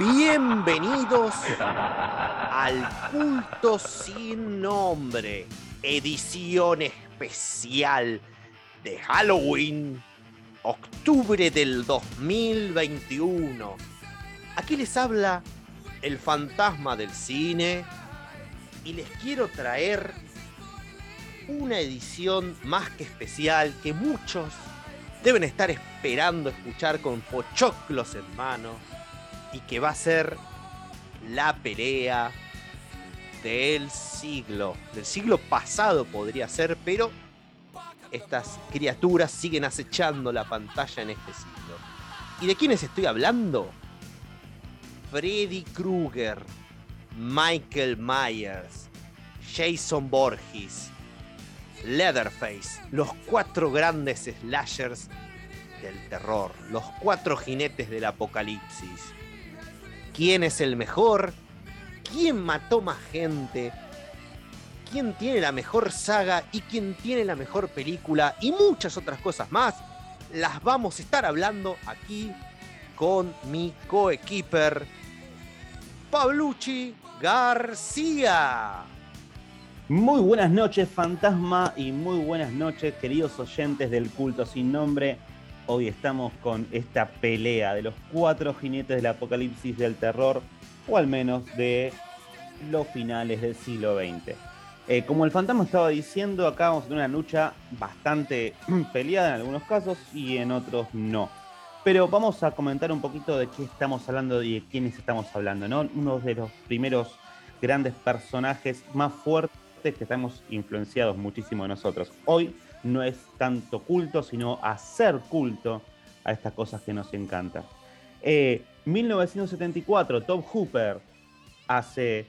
Bienvenidos al culto sin nombre, edición especial de Halloween, octubre del 2021. Aquí les habla el fantasma del cine y les quiero traer una edición más que especial que muchos deben estar esperando escuchar con pochoclos en mano y que va a ser la pelea del siglo, del siglo pasado podría ser, pero estas criaturas siguen acechando la pantalla en este siglo. ¿Y de quiénes estoy hablando? Freddy Krueger, Michael Myers, Jason Borges, Leatherface, los cuatro grandes slashers del terror, los cuatro jinetes del apocalipsis. ¿Quién es el mejor? ¿Quién mató más gente? ¿Quién tiene la mejor saga y quién tiene la mejor película? Y muchas otras cosas más. Las vamos a estar hablando aquí con mi coequiper, Pablucci García. Muy buenas noches, fantasma, y muy buenas noches, queridos oyentes del culto sin nombre. Hoy estamos con esta pelea de los cuatro jinetes del apocalipsis del terror, o al menos de los finales del siglo XX. Eh, como el fantasma estaba diciendo, acá vamos a una lucha bastante peleada en algunos casos y en otros no. Pero vamos a comentar un poquito de qué estamos hablando y de quiénes estamos hablando, ¿no? Uno de los primeros grandes personajes más fuertes que estamos influenciados muchísimo de nosotros. Hoy no es tanto culto, sino hacer culto a estas cosas que nos encantan. 1974, eh, Tom Hooper hace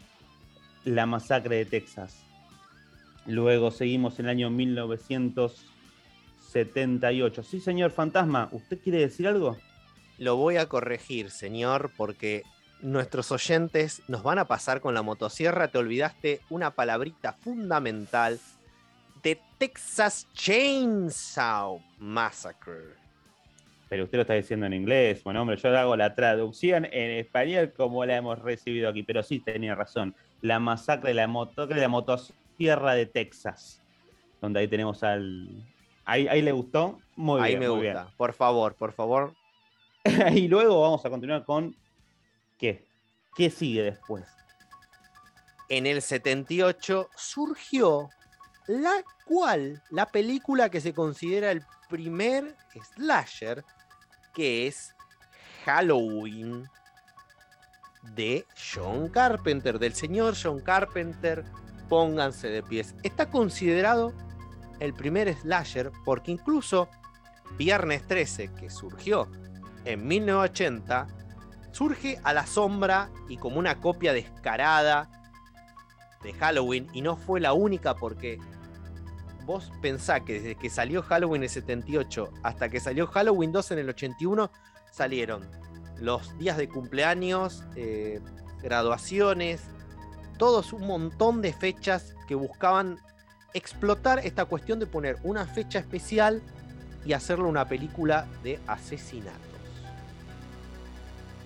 la masacre de Texas. Luego seguimos en el año 1978. Sí, señor Fantasma, ¿usted quiere decir algo? Lo voy a corregir, señor, porque nuestros oyentes nos van a pasar con la motosierra. Te olvidaste una palabrita fundamental de Texas Chainsaw Massacre. Pero usted lo está diciendo en inglés. Bueno, hombre, yo hago la traducción en español como la hemos recibido aquí. Pero sí tenía razón. La masacre de la, de la motosierra de Texas. Donde ahí tenemos al. Ahí, le gustó. Muy ahí bien. Ahí me gusta. Por favor, por favor. y luego vamos a continuar con ¿Qué? ¿Qué sigue después? En el 78 surgió la cual, la película que se considera el primer slasher, que es Halloween de John Carpenter, del señor John Carpenter. Pónganse de pies. Está considerado el primer slasher porque incluso Viernes 13, que surgió en 1980, surge a la sombra y como una copia descarada de Halloween y no fue la única porque vos pensá que desde que salió Halloween en el 78 hasta que salió Halloween 2 en el 81 salieron los días de cumpleaños, eh, graduaciones, todos un montón de fechas que buscaban explotar esta cuestión de poner una fecha especial y hacerlo una película de asesinato.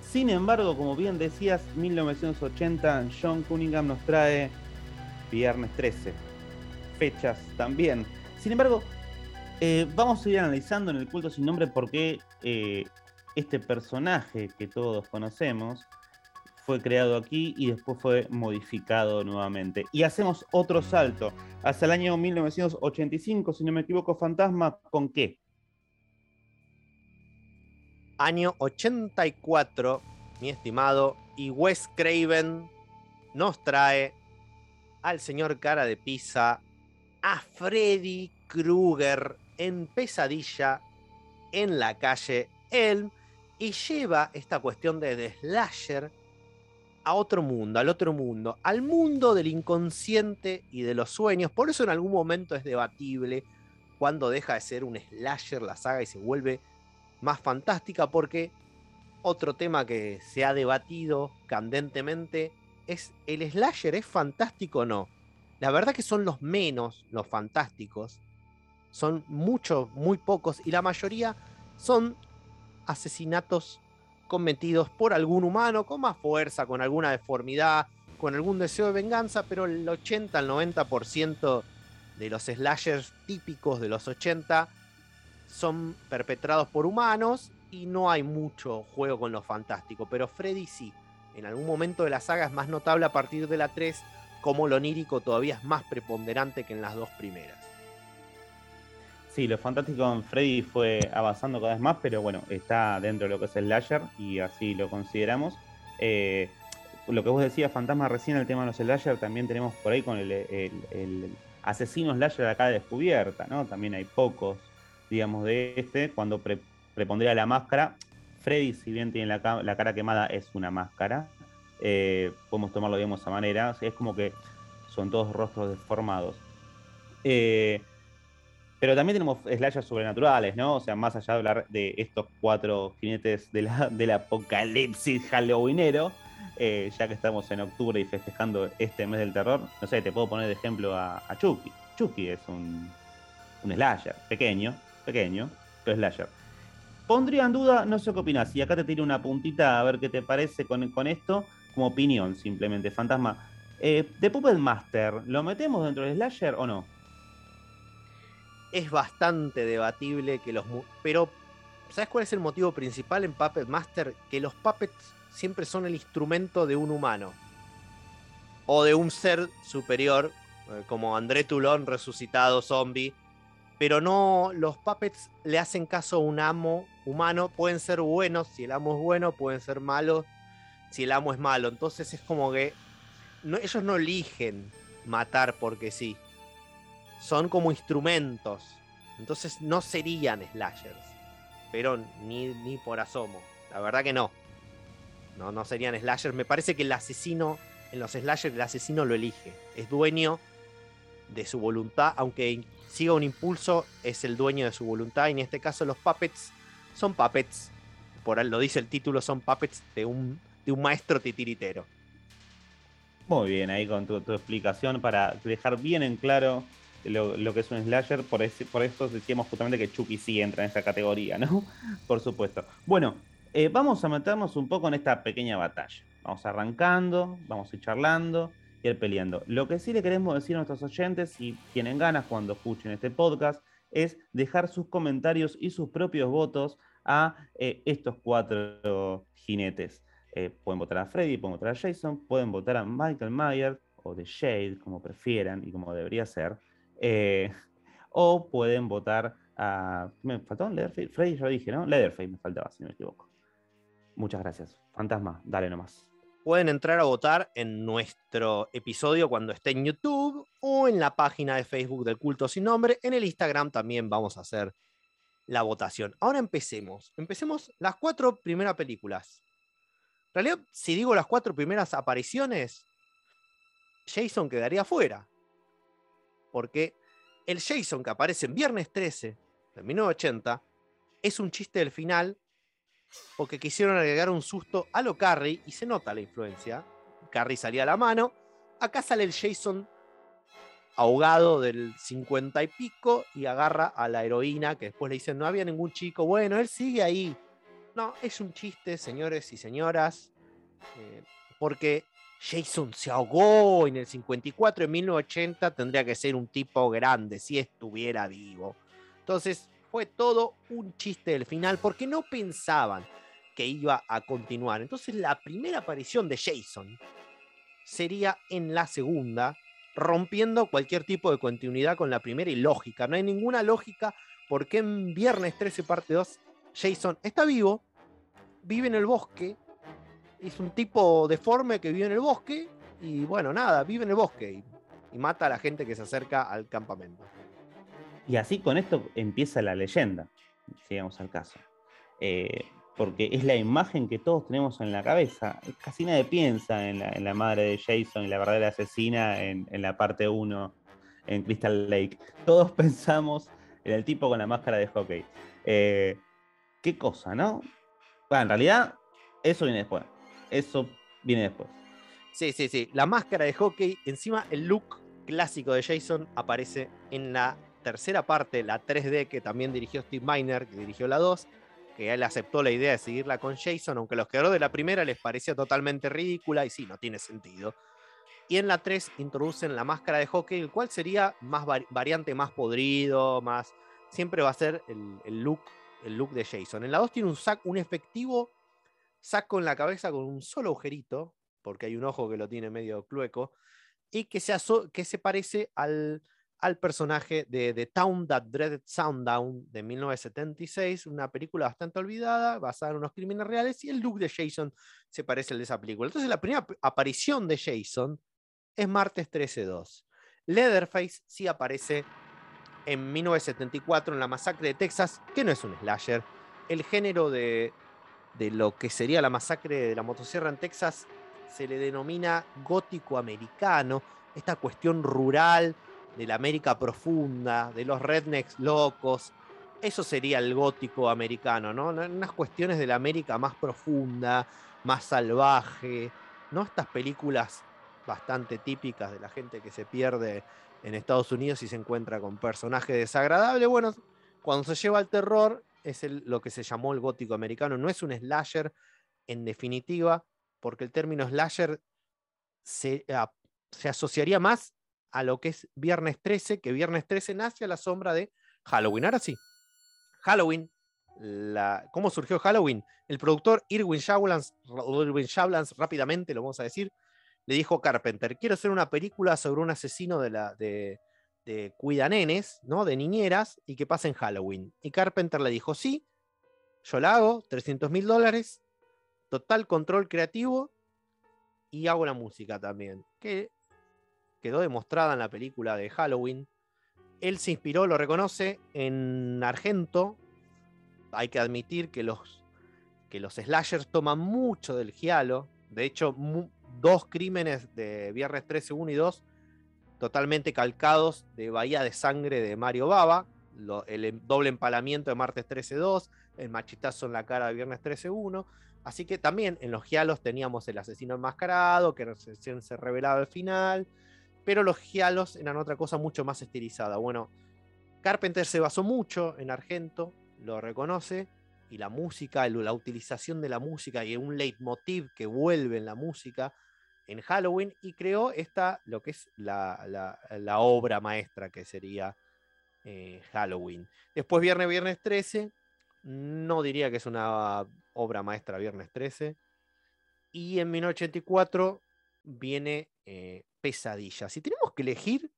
Sin embargo, como bien decías, 1980 John Cunningham nos trae Viernes 13. Fechas también. Sin embargo, eh, vamos a ir analizando en el culto sin nombre por qué eh, este personaje que todos conocemos fue creado aquí y después fue modificado nuevamente. Y hacemos otro salto hasta el año 1985, si no me equivoco, Fantasma, ¿con qué? año 84, mi estimado, y Wes Craven nos trae al señor cara de pizza, a Freddy Krueger en pesadilla en la calle Elm y lleva esta cuestión de slasher a otro mundo, al otro mundo, al mundo del inconsciente y de los sueños. Por eso en algún momento es debatible cuando deja de ser un slasher la saga y se vuelve más fantástica porque otro tema que se ha debatido candentemente es el slasher es fantástico o no. La verdad que son los menos los fantásticos. Son muchos, muy pocos y la mayoría son asesinatos cometidos por algún humano con más fuerza, con alguna deformidad, con algún deseo de venganza, pero el 80 al 90% de los slashers típicos de los 80 son perpetrados por humanos y no hay mucho juego con lo fantástico, pero Freddy sí. En algún momento de la saga es más notable a partir de la 3, como lo onírico todavía es más preponderante que en las dos primeras. Sí, lo fantástico en Freddy fue avanzando cada vez más, pero bueno, está dentro de lo que es el slasher y así lo consideramos. Eh, lo que vos decías, Fantasma, recién el tema de los slasher, también tenemos por ahí con el, asesino slasher acá descubierta, ¿no? También hay pocos, digamos, de este. Cuando prepondría la máscara, Freddy, si bien tiene la, cara quemada, es una máscara. Eh, podemos tomarlo, de esa manera. es como que son todos rostros deformados. Eh, pero también tenemos slashers sobrenaturales, ¿no? O sea, más allá de hablar de estos cuatro jinetes de del apocalipsis halloweenero, eh, ya que estamos en octubre y festejando este mes del terror, no sé, te puedo poner de ejemplo a, Chucky. Chucky es un, un slasher, pequeño, pequeño, pero slasher. Pondría en duda, no sé qué opinas, y acá te tiro una puntita a ver qué te parece con, con esto, como opinión simplemente, fantasma. Eh, ¿The Puppet Master, ¿lo metemos dentro del slasher o no? Es bastante debatible que los... Pero, ¿sabes cuál es el motivo principal en Puppet Master? Que los puppets siempre son el instrumento de un humano. O de un ser superior, eh, como André Toulon resucitado zombie pero no, los puppets le hacen caso a un amo humano, pueden ser buenos, si el amo es bueno, pueden ser malos, si el amo es malo, entonces es como que ellos no eligen matar porque sí, son como instrumentos, entonces no serían slashers, pero ni, ni por asomo, la verdad que no, no, no serían slashers, me parece que el asesino, en los slashers el asesino lo elige, es dueño de su voluntad, aunque siga un impulso, es el dueño de su voluntad. Y en este caso los puppets son puppets, por lo dice el título, son puppets de un, de un maestro titiritero. Muy bien, ahí con tu, explicación para dejar bien en claro lo, que es un slasher. Por, por eso decíamos justamente que Chucky sí entra en esa categoría, ¿no? por supuesto. Bueno, eh, vamos a meternos un poco en esta pequeña batalla. Vamos arrancando, vamos a ir charlando ir peleando. Lo que sí le queremos decir a nuestros oyentes, si tienen ganas cuando escuchen este podcast, es dejar sus comentarios y sus propios votos a eh, estos cuatro jinetes. Eh, pueden votar a Freddy, pueden votar a Jason, pueden votar a Michael Myers o The Shade, como prefieran y como debería ser. Eh, o pueden votar a. ¿Me faltó Leatherface? Freddy ya lo dije, ¿no? Leatherface me faltaba, si no me equivoco. Muchas gracias. Fantasma, dale nomás pueden entrar a votar en nuestro episodio cuando esté en YouTube o en la página de Facebook del culto sin nombre. En el Instagram también vamos a hacer la votación. Ahora empecemos. Empecemos las cuatro primeras películas. En realidad, si digo las cuatro primeras apariciones, Jason quedaría fuera. Porque el Jason que aparece en Viernes 13 de 1980 es un chiste del final porque quisieron agregar un susto a lo Carrie y se nota la influencia. Carrie salía a la mano. Acá sale el Jason ahogado del 50 y pico y agarra a la heroína que después le dicen no había ningún chico. Bueno, él sigue ahí. No, es un chiste, señores y señoras, eh, porque Jason se ahogó en el 54, en 1980 tendría que ser un tipo grande si estuviera vivo. Entonces, fue todo un chiste del final porque no pensaban que iba a continuar. Entonces la primera aparición de Jason sería en la segunda, rompiendo cualquier tipo de continuidad con la primera y lógica. No hay ninguna lógica porque en Viernes 13 parte 2 Jason está vivo, vive en el bosque, es un tipo deforme que vive en el bosque y bueno, nada, vive en el bosque y, y mata a la gente que se acerca al campamento. Y así con esto empieza la leyenda, llegamos al caso. Eh, porque es la imagen que todos tenemos en la cabeza. Casi nadie piensa en la, madre de Jason y la verdadera asesina en, la parte 1 en Crystal Lake. Todos pensamos en el tipo con la máscara de hockey. Eh, qué cosa, ¿no? Bueno, en realidad, eso viene después. Eso viene después. Sí, sí, sí. La máscara de hockey, encima el look clásico de Jason aparece en la tercera parte, la 3D, que también dirigió Steve Miner, que dirigió la 2, que él aceptó la idea de seguirla con Jason, aunque los creadores de la primera les parecía totalmente ridícula y sí, no tiene sentido. Y en la 3 introducen la máscara de hockey, el cual sería más variante más podrido, más. Siempre va a ser el, look, el look de Jason. En la 2 tiene un sac, un efectivo saco en la cabeza con un solo agujerito, porque hay un ojo que lo tiene medio clueco, y que se, que se parece al, al personaje de The Town That Dreaded Sundown de 1976, una película bastante olvidada, basada en unos crímenes reales, y el look de Jason se parece al de esa película. Entonces la primera aparición de Jason es martes 13-2. Leatherface sí aparece en 1974 en la masacre de Texas, que no es un slasher. El género de, de lo que sería la masacre de la motosierra en Texas se le denomina gótico americano, esta cuestión rural de la América profunda, de los rednecks locos. Eso sería el gótico americano, ¿no? Unas cuestiones de la América más profunda, más salvaje, ¿no? Estas películas bastante típicas de la gente que se pierde en Estados Unidos y se encuentra con personajes desagradables. Bueno, cuando se lleva al terror es lo que se llamó el gótico americano. No es un slasher en definitiva, porque el término slasher se asociaría más a lo que es Viernes 13, que Viernes 13 nace a la sombra de Halloween. Ahora sí, Halloween, la, ¿cómo surgió Halloween? El productor Irwin Shawlans, Irwin rápidamente lo vamos a decir, le dijo a Carpenter, quiero hacer una película sobre un asesino de, la, de, de cuidanenes, ¿no? de niñeras, y que pasa en Halloween. Y Carpenter le dijo, sí, yo la hago, 300 mil dólares, total control creativo, y hago la música también. Que quedó demostrada en la película de Halloween. Él se inspiró, lo reconoce, en Argento. Hay que admitir que los, que los slashers toman mucho del giallo. De hecho, dos crímenes de Viernes 13, 1 y 2, totalmente calcados de Bahía de Sangre de Mario Baba. el em, doble empalamiento de Martes 13, 2, el machitazo en la cara de Viernes 13, 1. Así que también en los gialos teníamos el asesino enmascarado, que se revelaba al final pero los giallos eran otra cosa mucho más estilizada. Bueno, Carpenter se basó mucho en Argento, lo reconoce, y la música, la utilización de la música y un leitmotiv que vuelve en la música en Halloween y creó esta, lo que es la, obra maestra que sería eh, Halloween. Después Viernes, Viernes 13, no diría que es una obra maestra Viernes 13. Y en 1984 viene eh, Pesadilla. Si tenemos que elegir.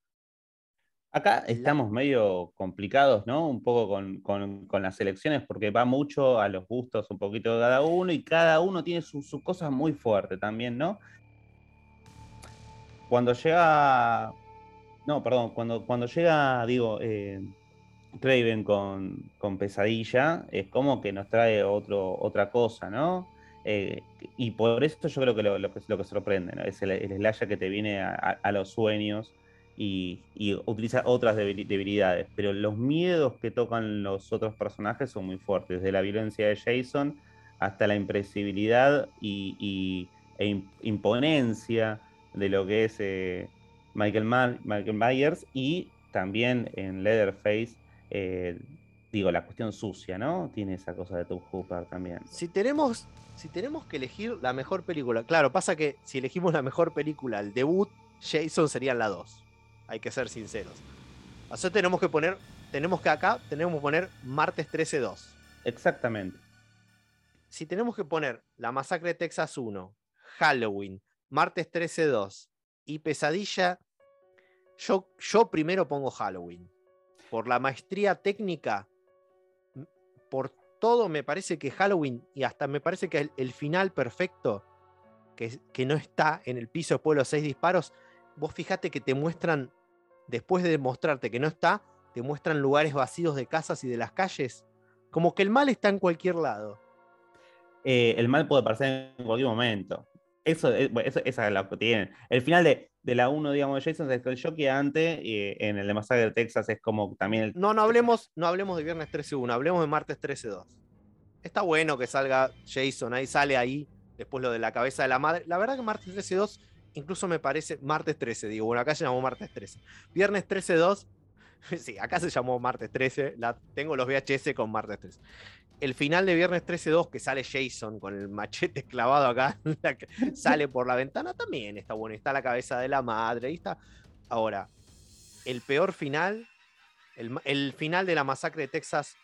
Acá estamos medio complicados, ¿no? Un poco con, las elecciones, porque va mucho a los gustos un poquito de cada uno y cada uno tiene sus su cosas muy fuertes también, ¿no? Cuando llega. No, perdón, cuando, cuando llega, digo, eh, Craven con, con, Pesadilla, es como que nos trae otro, otra cosa, ¿no? Eh, y por eso yo creo que lo, que, lo que sorprende es el, el, slasher que te viene a, los sueños y, utiliza otras debilidades. Pero los miedos que tocan los otros personajes son muy fuertes, desde la violencia de Jason hasta la impresibilidad y, e imponencia de lo que es eh, Michael, Michael Myers y también en Leatherface. Eh, digo, la cuestión sucia, ¿no? Tiene esa cosa de Tom Hooper también. Si tenemos si tenemos que elegir la mejor película, claro, pasa que si elegimos la mejor película, el debut, Jason sería la 2. Hay que ser sinceros. Así tenemos que poner, tenemos que acá, tenemos que poner martes 13-2. Exactamente. Si tenemos que poner La Masacre de Texas 1, Halloween, martes 13-2 y Pesadilla, yo, yo primero pongo Halloween. Por la maestría técnica, por todo me parece que Halloween y hasta me parece que el, final perfecto, que, no está en el piso después de los seis disparos, vos fíjate que te muestran, después de demostrarte que no está, te muestran lugares vacíos de casas y de las calles. Como que el mal está en cualquier lado. Eh, el mal puede aparecer en cualquier momento. Eso, eh, eso, esa es la que tienen. El final de, de la 1, digamos, de Jason es el shock antes, y en el de Masacre de Texas es como también el... No, no hablemos, no hablemos de Viernes 13-1, hablemos de Martes 13-2. Está bueno que salga Jason, ahí sale ahí, después lo de la cabeza de la madre. La verdad que Martes 13-2 incluso me parece Martes 13, digo, bueno, acá se llamó Martes 13. Viernes 13-2, sí, acá se llamó Martes 13, la, tengo los VHS con Martes 13. El final de Viernes 13-2, que sale Jason con el machete clavado acá, sale por la ventana, también está bueno. Está la cabeza de la madre, ahí está. Ahora, el peor final, el, final de la masacre de Texas,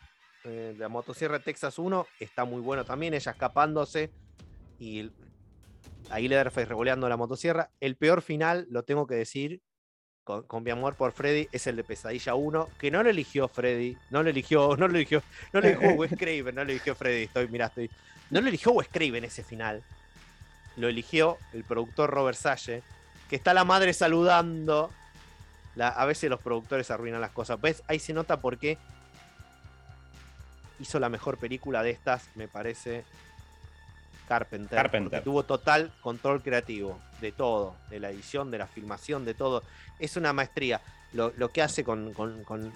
eh, de la motosierra Texas 1, está muy bueno también, ella escapándose y ahí Leatherface revoleando la motosierra. El peor final, lo tengo que decir, con, mi amor por Freddy es el de Pesadilla 1, que no lo eligió Freddy, no lo eligió, no lo eligió, no lo eligió Wes Craven, no lo eligió Freddy, estoy, mirá, estoy. No lo eligió Wes Craven ese final. Lo eligió el productor Robert Sage, que está la madre saludando. a veces los productores arruinan las cosas. ¿Ves? Ahí se nota por qué hizo la mejor película de estas, me parece, Carpenter. Carpenter. Tuvo total control creativo de todo, de la edición, de la filmación, de todo. Es una maestría lo, que hace con,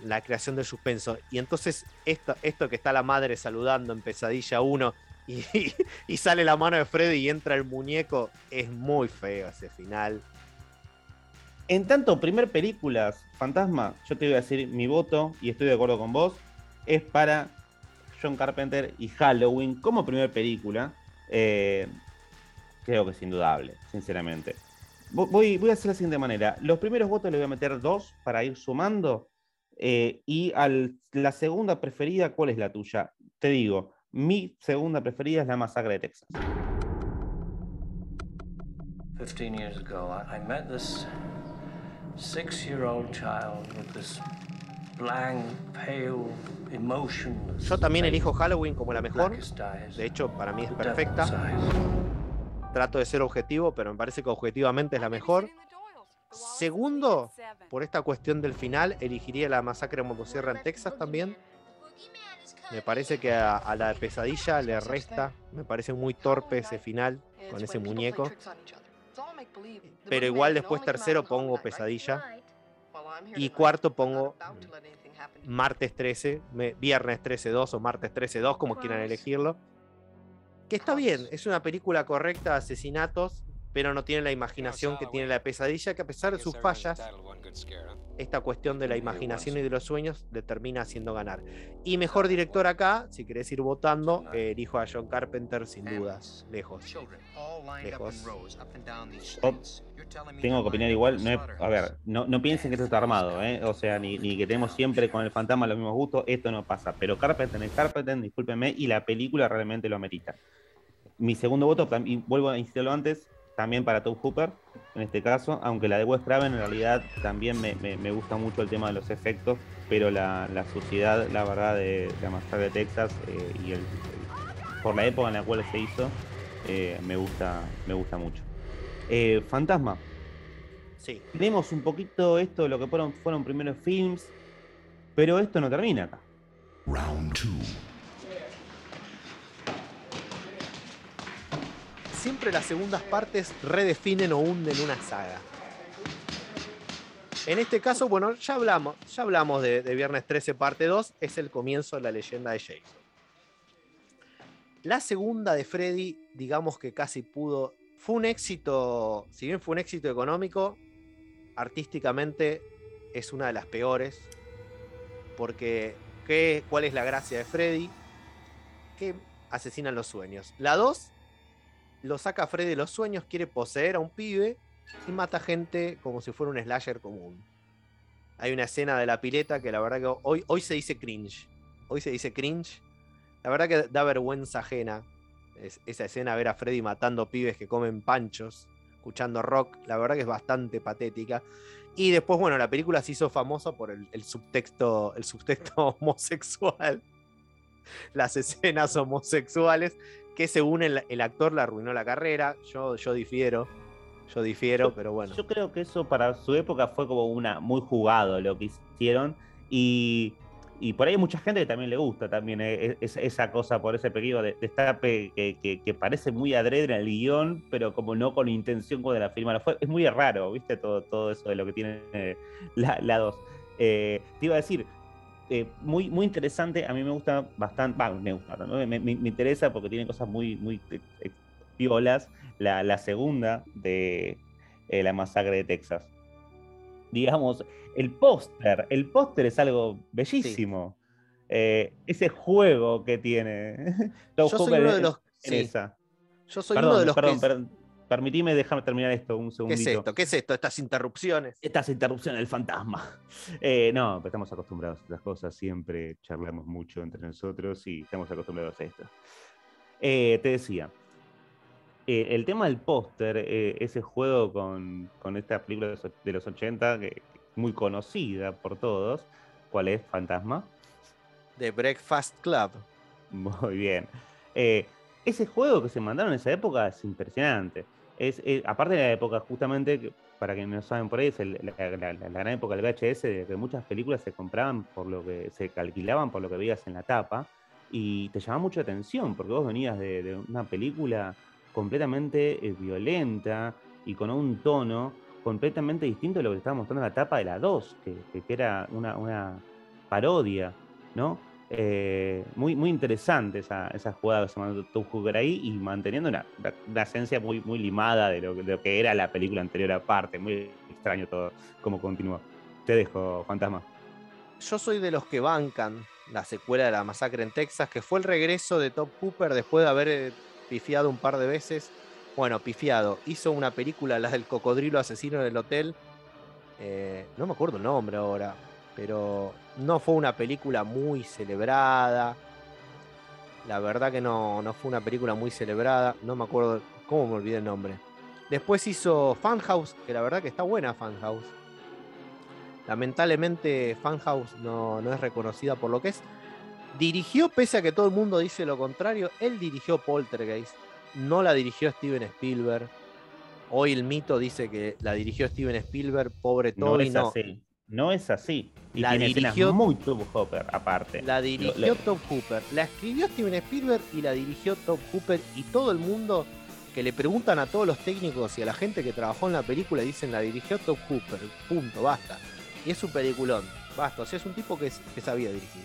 la creación del suspenso. Y entonces esto, esto que está la madre saludando en Pesadilla 1 y, y, sale la mano de Freddy y entra el muñeco, es muy feo ese final. En tanto, primer películas, Fantasma, yo te voy a decir mi voto, y estoy de acuerdo con vos, es para John Carpenter y Halloween como primer película. Eh, creo que es indudable, sinceramente. Voy, a hacer la siguiente manera. Los primeros votos les voy a meter dos para ir sumando. Eh, y al, la segunda preferida, ¿cuál es la tuya? Te digo, mi segunda preferida es la masacre de Texas. 15 years ago, I met this six-year-old child with this Yo también elijo Halloween como la mejor. De hecho, para mí es perfecta. Trato de ser objetivo, pero me parece que objetivamente es la mejor. Segundo, por esta cuestión del final, elegiría la masacre de motosierra en Texas también. Me parece que a, la pesadilla le resta. Me parece muy torpe ese final con ese muñeco. Pero igual después tercero pongo pesadilla. Y cuarto pongo martes 13, viernes 13-2 o martes 13-2, como quieran elegirlo. Que está bien, es una película correcta de asesinatos, pero no tiene la imaginación que tiene la pesadilla, que a pesar de sus fallas, esta cuestión de la imaginación y de los sueños le termina haciendo ganar. Y mejor director acá, si querés ir votando, eh, elijo a John Carpenter sin dudas, lejos. lejos. tengo que opinar igual, no a ver, no, no, piensen que esto está armado, ¿eh? o sea, ni, ni, que tenemos siempre con el fantasma los mismos gustos, esto no pasa, pero Carpenter es Carpenter, discúlpenme, y la película realmente lo amerita. Mi segundo voto, y vuelvo a insistirlo antes, también para Tom Hooper, en este caso, aunque la de Wes Craven en realidad también me, gusta mucho el tema de los efectos, pero la, la suciedad, la verdad, de, la masacre de Texas eh, y el, por la época en la cual se hizo, eh, me, gusta, me gusta mucho. Eh, Fantasma. Sí. Tenemos un poquito esto de lo que fueron, fueron primeros films, pero esto no termina acá. Round 2. Siempre las segundas partes redefinen o hunden una saga. En este caso, bueno, ya hablamos, ya hablamos de, Viernes 13 parte 2, es el comienzo de la leyenda de Jason. La segunda de Freddy, digamos que casi pudo, fue un éxito, si bien fue un éxito económico, artísticamente es una de las peores, porque ¿qué, ¿cuál es la gracia de Freddy? Que asesinan los sueños. La 2 lo saca Freddy de los sueños, quiere poseer a un pibe y mata gente como si fuera un slasher común. Hay una escena de la pileta que la verdad que hoy, hoy se dice cringe. Hoy se dice cringe. La verdad que da vergüenza ajena esa escena ver a Freddy matando pibes que comen panchos, escuchando rock. La verdad que es bastante patética. Y después, bueno, la película se hizo famosa por el, subtexto, el subtexto homosexual. Las escenas homosexuales que según el, el, actor le arruinó la carrera. Yo, yo difiero. Yo difiero, pero bueno. Yo creo que eso para su época fue como una muy jugado lo que hicieron. Y, y por ahí hay mucha gente que también le gusta también eh, esa cosa por ese pequeño de, destape que, que, parece muy adrede en el guion, pero como no con intención cuando la firma. Fue, es muy raro, ¿viste? Todo, todo eso de lo que tiene eh, la 2. Eh, te iba a decir, eh, muy, muy interesante. A mí me gusta bastante, me gusta, me, interesa porque tiene cosas muy, muy eh, violas. La, segunda de eh, la masacre de Texas. Digamos, el póster, el póster es algo bellísimo. Eh, ese juego que tiene. Yo soy uno de los. Yo soy uno de los perdón, perdón, permitime dejarme terminar esto un segundito. ¿Qué es esto? ¿Qué es esto? Estas interrupciones. Estas interrupciones del fantasma. Eh, no, estamos acostumbrados a las cosas, siempre charlamos mucho entre nosotros y estamos acostumbrados a esto. Eh, te decía, eh, el tema del póster, ese juego con, con, esta película de los 80, que, muy conocida por todos, ¿cuál es? Fantasma. The Breakfast Club. Muy bien. ese juego que se mandaron en esa época es impresionante es, eh, aparte de la época, justamente, para quienes no saben por ahí, es la, gran época del VHS, de que muchas películas se compraban por lo que se calquilaban por lo que veías en la tapa, y te llamaba mucha atención, porque vos venías de, una película completamente eh, violenta y con un tono completamente distinto de lo que estaba mostrando en la tapa de la 2, que, que, era una, una parodia, ¿no? Eh, muy, muy interesante esa, esa jugada que se Tom Hooker ahí y manteniendo una, esencia muy, muy limada de lo, que era la película anterior aparte. Muy extraño todo cómo continúa. Te dejo, Fantasma. Yo soy de los que bancan la secuela de la masacre en Texas, que fue el regreso de Top Cooper después de haber eh, pifiado un par de veces. Bueno, pifiado. Hizo una película, la del cocodrilo asesino en el hotel. Eh, no me acuerdo el nombre ahora pero no fue una película muy celebrada. La verdad que no, no fue una película muy celebrada. No me acuerdo cómo me olvidé el nombre. Después hizo Funhouse, que la verdad que está buena Funhouse. Lamentablemente Funhouse no, no es reconocida por lo que es. Dirigió, pese a que todo el mundo dice lo contrario, él dirigió Poltergeist. No la dirigió Steven Spielberg. Hoy el mito dice que la dirigió Steven Spielberg, pobre Tony. No, no es así. Y la dirigió muy Top Hooper, aparte. La dirigió Top Hooper. La escribió Steven Spielberg y la dirigió Top Hooper. Y todo el mundo que le preguntan a todos los técnicos y a la gente que trabajó en la película dicen la dirigió Top Hooper. Punto, basta. Y es un peliculón. Basta. O sea, es un tipo que, que sabía dirigir.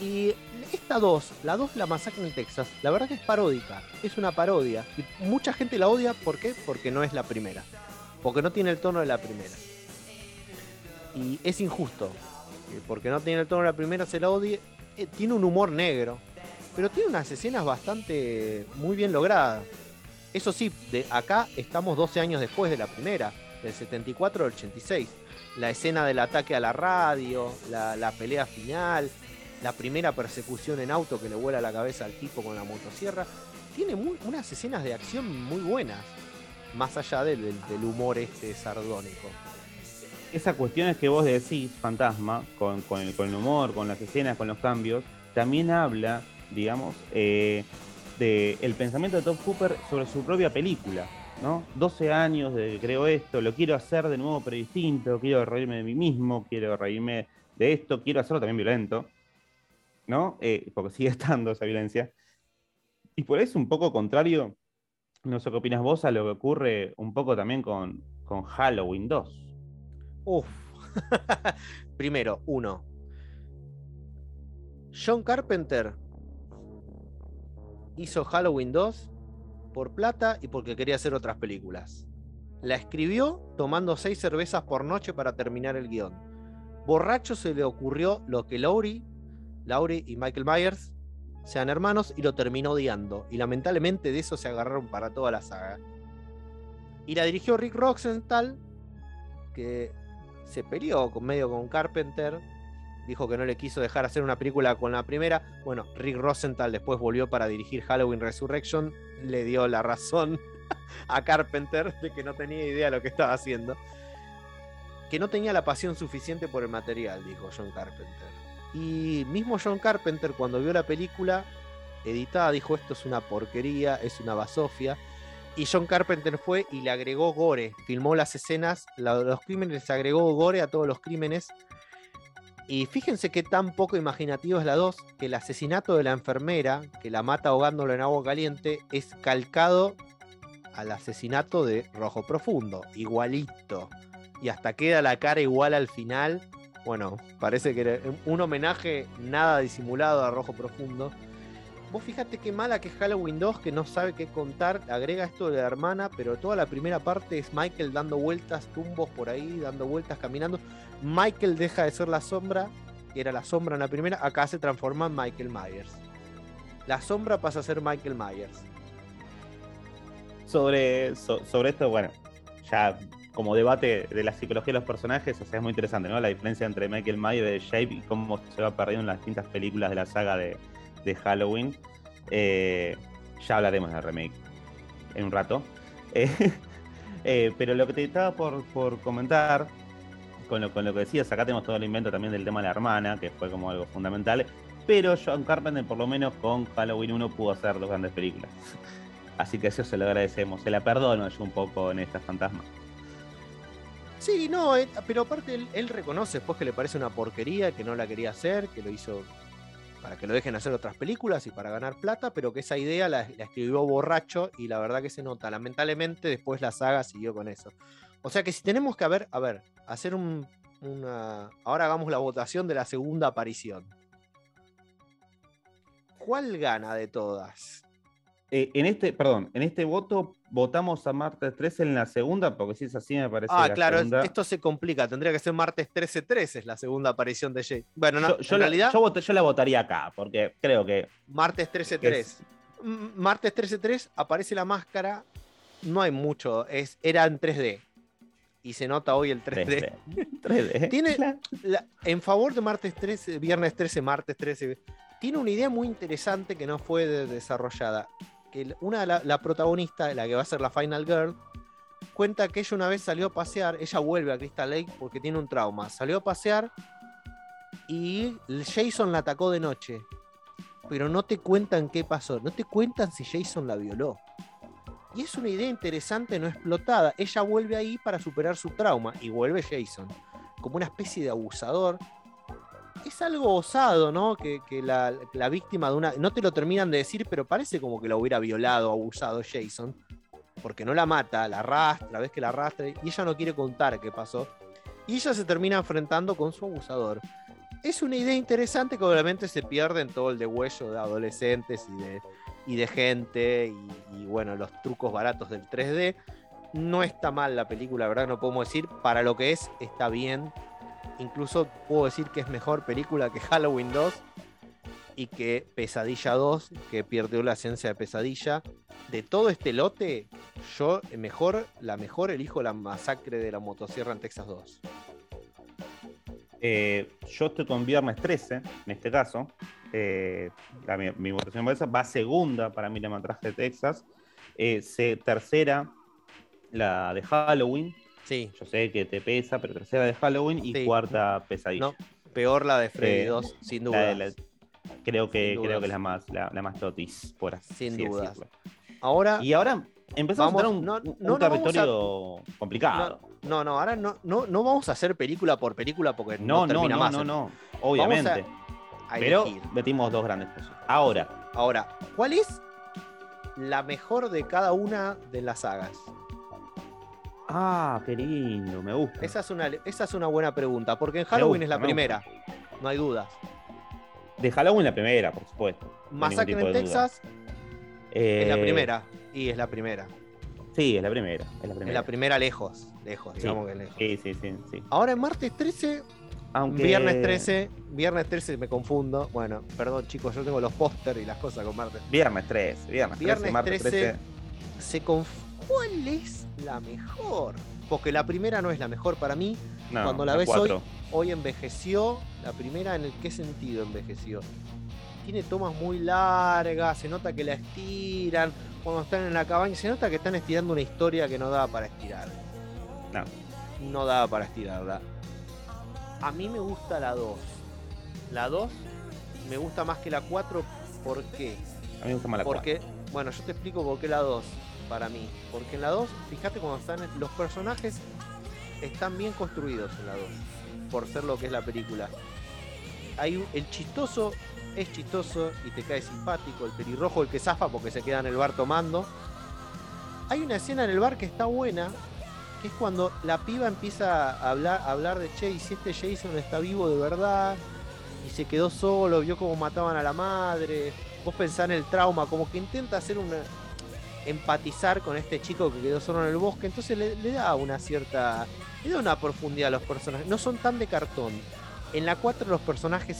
Y esta dos, la dos La Masacre en Texas, la verdad que es paródica. Es una parodia. Y mucha gente la odia. ¿Por qué? Porque no es la primera. Porque no tiene el tono de la primera y es injusto, eh, porque no tiene el tono de la primera, se la odie. Eh, tiene un humor negro, pero tiene unas escenas bastante muy bien logradas. Eso sí, de acá estamos 12 años después de la primera, del 74 al 86. La escena del ataque a la radio, la, pelea final, la primera persecución en auto que le vuela la cabeza al tipo con la motosierra. Tiene unas escenas de acción muy buenas, más allá del humor este sardónico esas cuestiones que vos decís, fantasma, con, el, humor, con las escenas, con los cambios, también habla, digamos, eh, del pensamiento de Top Cooper sobre su propia película. ¿no? 12 años de creo esto, lo quiero hacer de nuevo pero distinto, quiero reírme de mí mismo, quiero reírme de esto, quiero hacerlo también violento, ¿no? Eh, porque sigue estando esa violencia. Y por eso un poco contrario, no sé qué opinas vos, a lo que ocurre un poco también con, con Halloween 2. Uf. Primero, uno. John Carpenter hizo Halloween 2 por plata y porque quería hacer otras películas. La escribió tomando seis cervezas por noche para terminar el guion. Borracho se le ocurrió lo que Laurie, Laurie y Michael Myers sean hermanos y lo terminó odiando. Y lamentablemente de eso se agarraron para toda la saga. Y la dirigió Rick Roxenthal, que se peleó con medio con Carpenter, dijo que no le quiso dejar hacer una película con la primera. Bueno, Rick Rosenthal después volvió para dirigir Halloween Resurrection, le dio la razón a Carpenter de que no tenía idea de lo que estaba haciendo. Que no tenía la pasión suficiente por el material, dijo John Carpenter. Y mismo John Carpenter, cuando vio la película editada, dijo: Esto es una porquería, es una basofia. Y John Carpenter fue y le agregó gore, filmó las escenas, los crímenes, agregó gore a todos los crímenes. Y fíjense qué tan poco imaginativo es la 2, que el asesinato de la enfermera, que la mata ahogándolo en agua caliente, es calcado al asesinato de Rojo Profundo, igualito. Y hasta queda la cara igual al final. Bueno, parece que un homenaje nada disimulado a Rojo Profundo. Vos fíjate qué mala que es Halloween 2, que no sabe qué contar, agrega esto de la hermana, pero toda la primera parte es Michael dando vueltas, tumbos por ahí, dando vueltas, caminando. Michael deja de ser la sombra que era la sombra en la primera, acá se transforma en Michael Myers. La sombra pasa a ser Michael Myers. Sobre, so- sobre esto, bueno, ya como debate de la psicología de los personajes, o sea, es muy interesante, ¿no? La diferencia entre Michael Myers y Shape y cómo se va perdiendo en las distintas películas de la saga de, de Halloween. Eh, ya hablaremos del remake en un rato. Eh, eh, pero lo que te estaba por, por comentar, con lo, con lo que decías, acá tenemos todo el invento también del tema de la hermana, que fue como algo fundamental. Pero John Carpenter, por lo menos con Halloween 1, pudo hacer dos grandes películas. Así que eso se lo agradecemos. Se la perdono yo un poco en esta fantasma. Sí, no, pero aparte él reconoce después que le parece una porquería, que no la quería hacer, que lo hizo para que lo dejen hacer otras películas y para ganar plata, pero que esa idea la, escribió borracho y la verdad que se nota. Lamentablemente después la saga siguió con eso. O sea que si tenemos que haber, a ver, hacer un, una... Ahora hagamos la votación de la segunda aparición. ¿Cuál gana de todas? Eh, en este, perdón, en este voto votamos a martes 13 en la segunda, porque si es así me parece Ah, la claro, segunda- esto se complica. Tendría que ser martes 13-13, es la segunda aparición de Jay. Bueno, no, yo, yo en la, realidad, yo la votaría acá, porque creo que martes 13-3. M- Martes 13-3 aparece la máscara. No hay mucho, es, era en 3D. Y se nota hoy el 3D. 3D. 3D. Tiene- Claro. La- en favor de martes 13, viernes 13, martes 13, tiene una idea muy interesante que no fue de- desarrollada. Que una de la, la protagonista, la que va a ser la Final Girl, cuenta que ella una vez salió a pasear, ella vuelve a Crystal Lake porque tiene un trauma. Salió a pasear y Jason la atacó de noche. Pero no te cuentan qué pasó, no te cuentan si Jason la violó. Y es una idea interesante no explotada. Ella vuelve ahí para superar su trauma y vuelve Jason como una especie de abusador. Es algo osado, ¿no? Que, la, víctima de una. No te lo terminan de decir, pero parece como que la hubiera violado o abusado Jason. Porque no la mata, la arrastra, ves que la arrastra y ella no quiere contar qué pasó. Y ella se termina enfrentando con su abusador. Es una idea interesante que obviamente se pierde en todo el degüello de adolescentes y de, y de gente y, y, bueno, los trucos baratos del 3D. No está mal la película, la verdad no podemos decir. Para lo que es, está bien. Incluso puedo decir que es mejor película que Halloween 2 y que Pesadilla 2, que perdió la esencia de Pesadilla. De todo este lote, yo mejor, la mejor elijo la masacre de la motosierra en Texas 2. Eh, yo estoy con viernes 13, en este caso. Eh, mi, votación por esa va segunda para mí la matraje de Texas. Eh, se- tercera la de Halloween. Sí, Yo sé que te pesa, pero tercera de Halloween. Y Sí. cuarta pesadilla. no, peor la de Freddy Eh, 2, sin duda. creo que, creo que es la más, la, la más totis, por así Sin decirlo. dudas. Ahora, Y ahora empezamos Vamos, a un, no- un- no, no a- territorio complicado. no, no, ahora no, no, no vamos a hacer película por película porque no, No, no, termina no, más. no, no, obviamente. a pero elegir. metimos dos grandes cosas. Ahora, Ahora, ¿cuál es la mejor de cada una de las sagas? Ah, qué lindo, me gusta. Esa es una, esa es una buena pregunta, porque en Halloween gusta, es la me primera, no hay dudas. De Halloween la primera, por supuesto. Masacre en. Texas es la Eh, primera, y es la primera. Sí, es la primera. Es la Es primera. la primera lejos, lejos, Sí. digamos que lejos. Sí, sí, sí, sí. Ahora en martes 13, Aunque... viernes 13, viernes 13 me confundo. Bueno, perdón chicos, yo tengo los póster y las cosas con martes. Viernes 13, viernes 13, Viernes martes 13. 13. Se conf- ¿Cuál es la mejor? Porque la primera no es la mejor para mí. No, Cuando la la ves cuatro. Hoy envejeció. La primera, ¿en el qué sentido envejeció? Tiene tomas muy largas, se nota que la estiran. Cuando están en la cabaña, se nota que están estirando una historia que no daba para estirar. No. No daba para estirarla. A mí me gusta la 2. La 2 me gusta más que la 4. ¿Por qué? A mí me gusta más la Porque, bueno, yo te explico por qué la 2 para mí. Porque en la 2, fíjate cuando están los personajes están bien construidos en la 2, por ser lo que es la película. Hay el chistoso es chistoso y te cae simpático, el pelirrojo el que zafa porque se queda en el bar tomando. Hay una escena en el bar que está buena, que es cuando la piba empieza a hablar, a hablar de che, y si este Jason está vivo de verdad, y se quedó solo, vio cómo mataban a la madre, vos pensás en el trauma, como que intenta hacer una empatizar con este chico que quedó solo en el bosque, entonces le, da una cierta, le da una profundidad a los personajes, no son tan de cartón. En la 4 los personajes,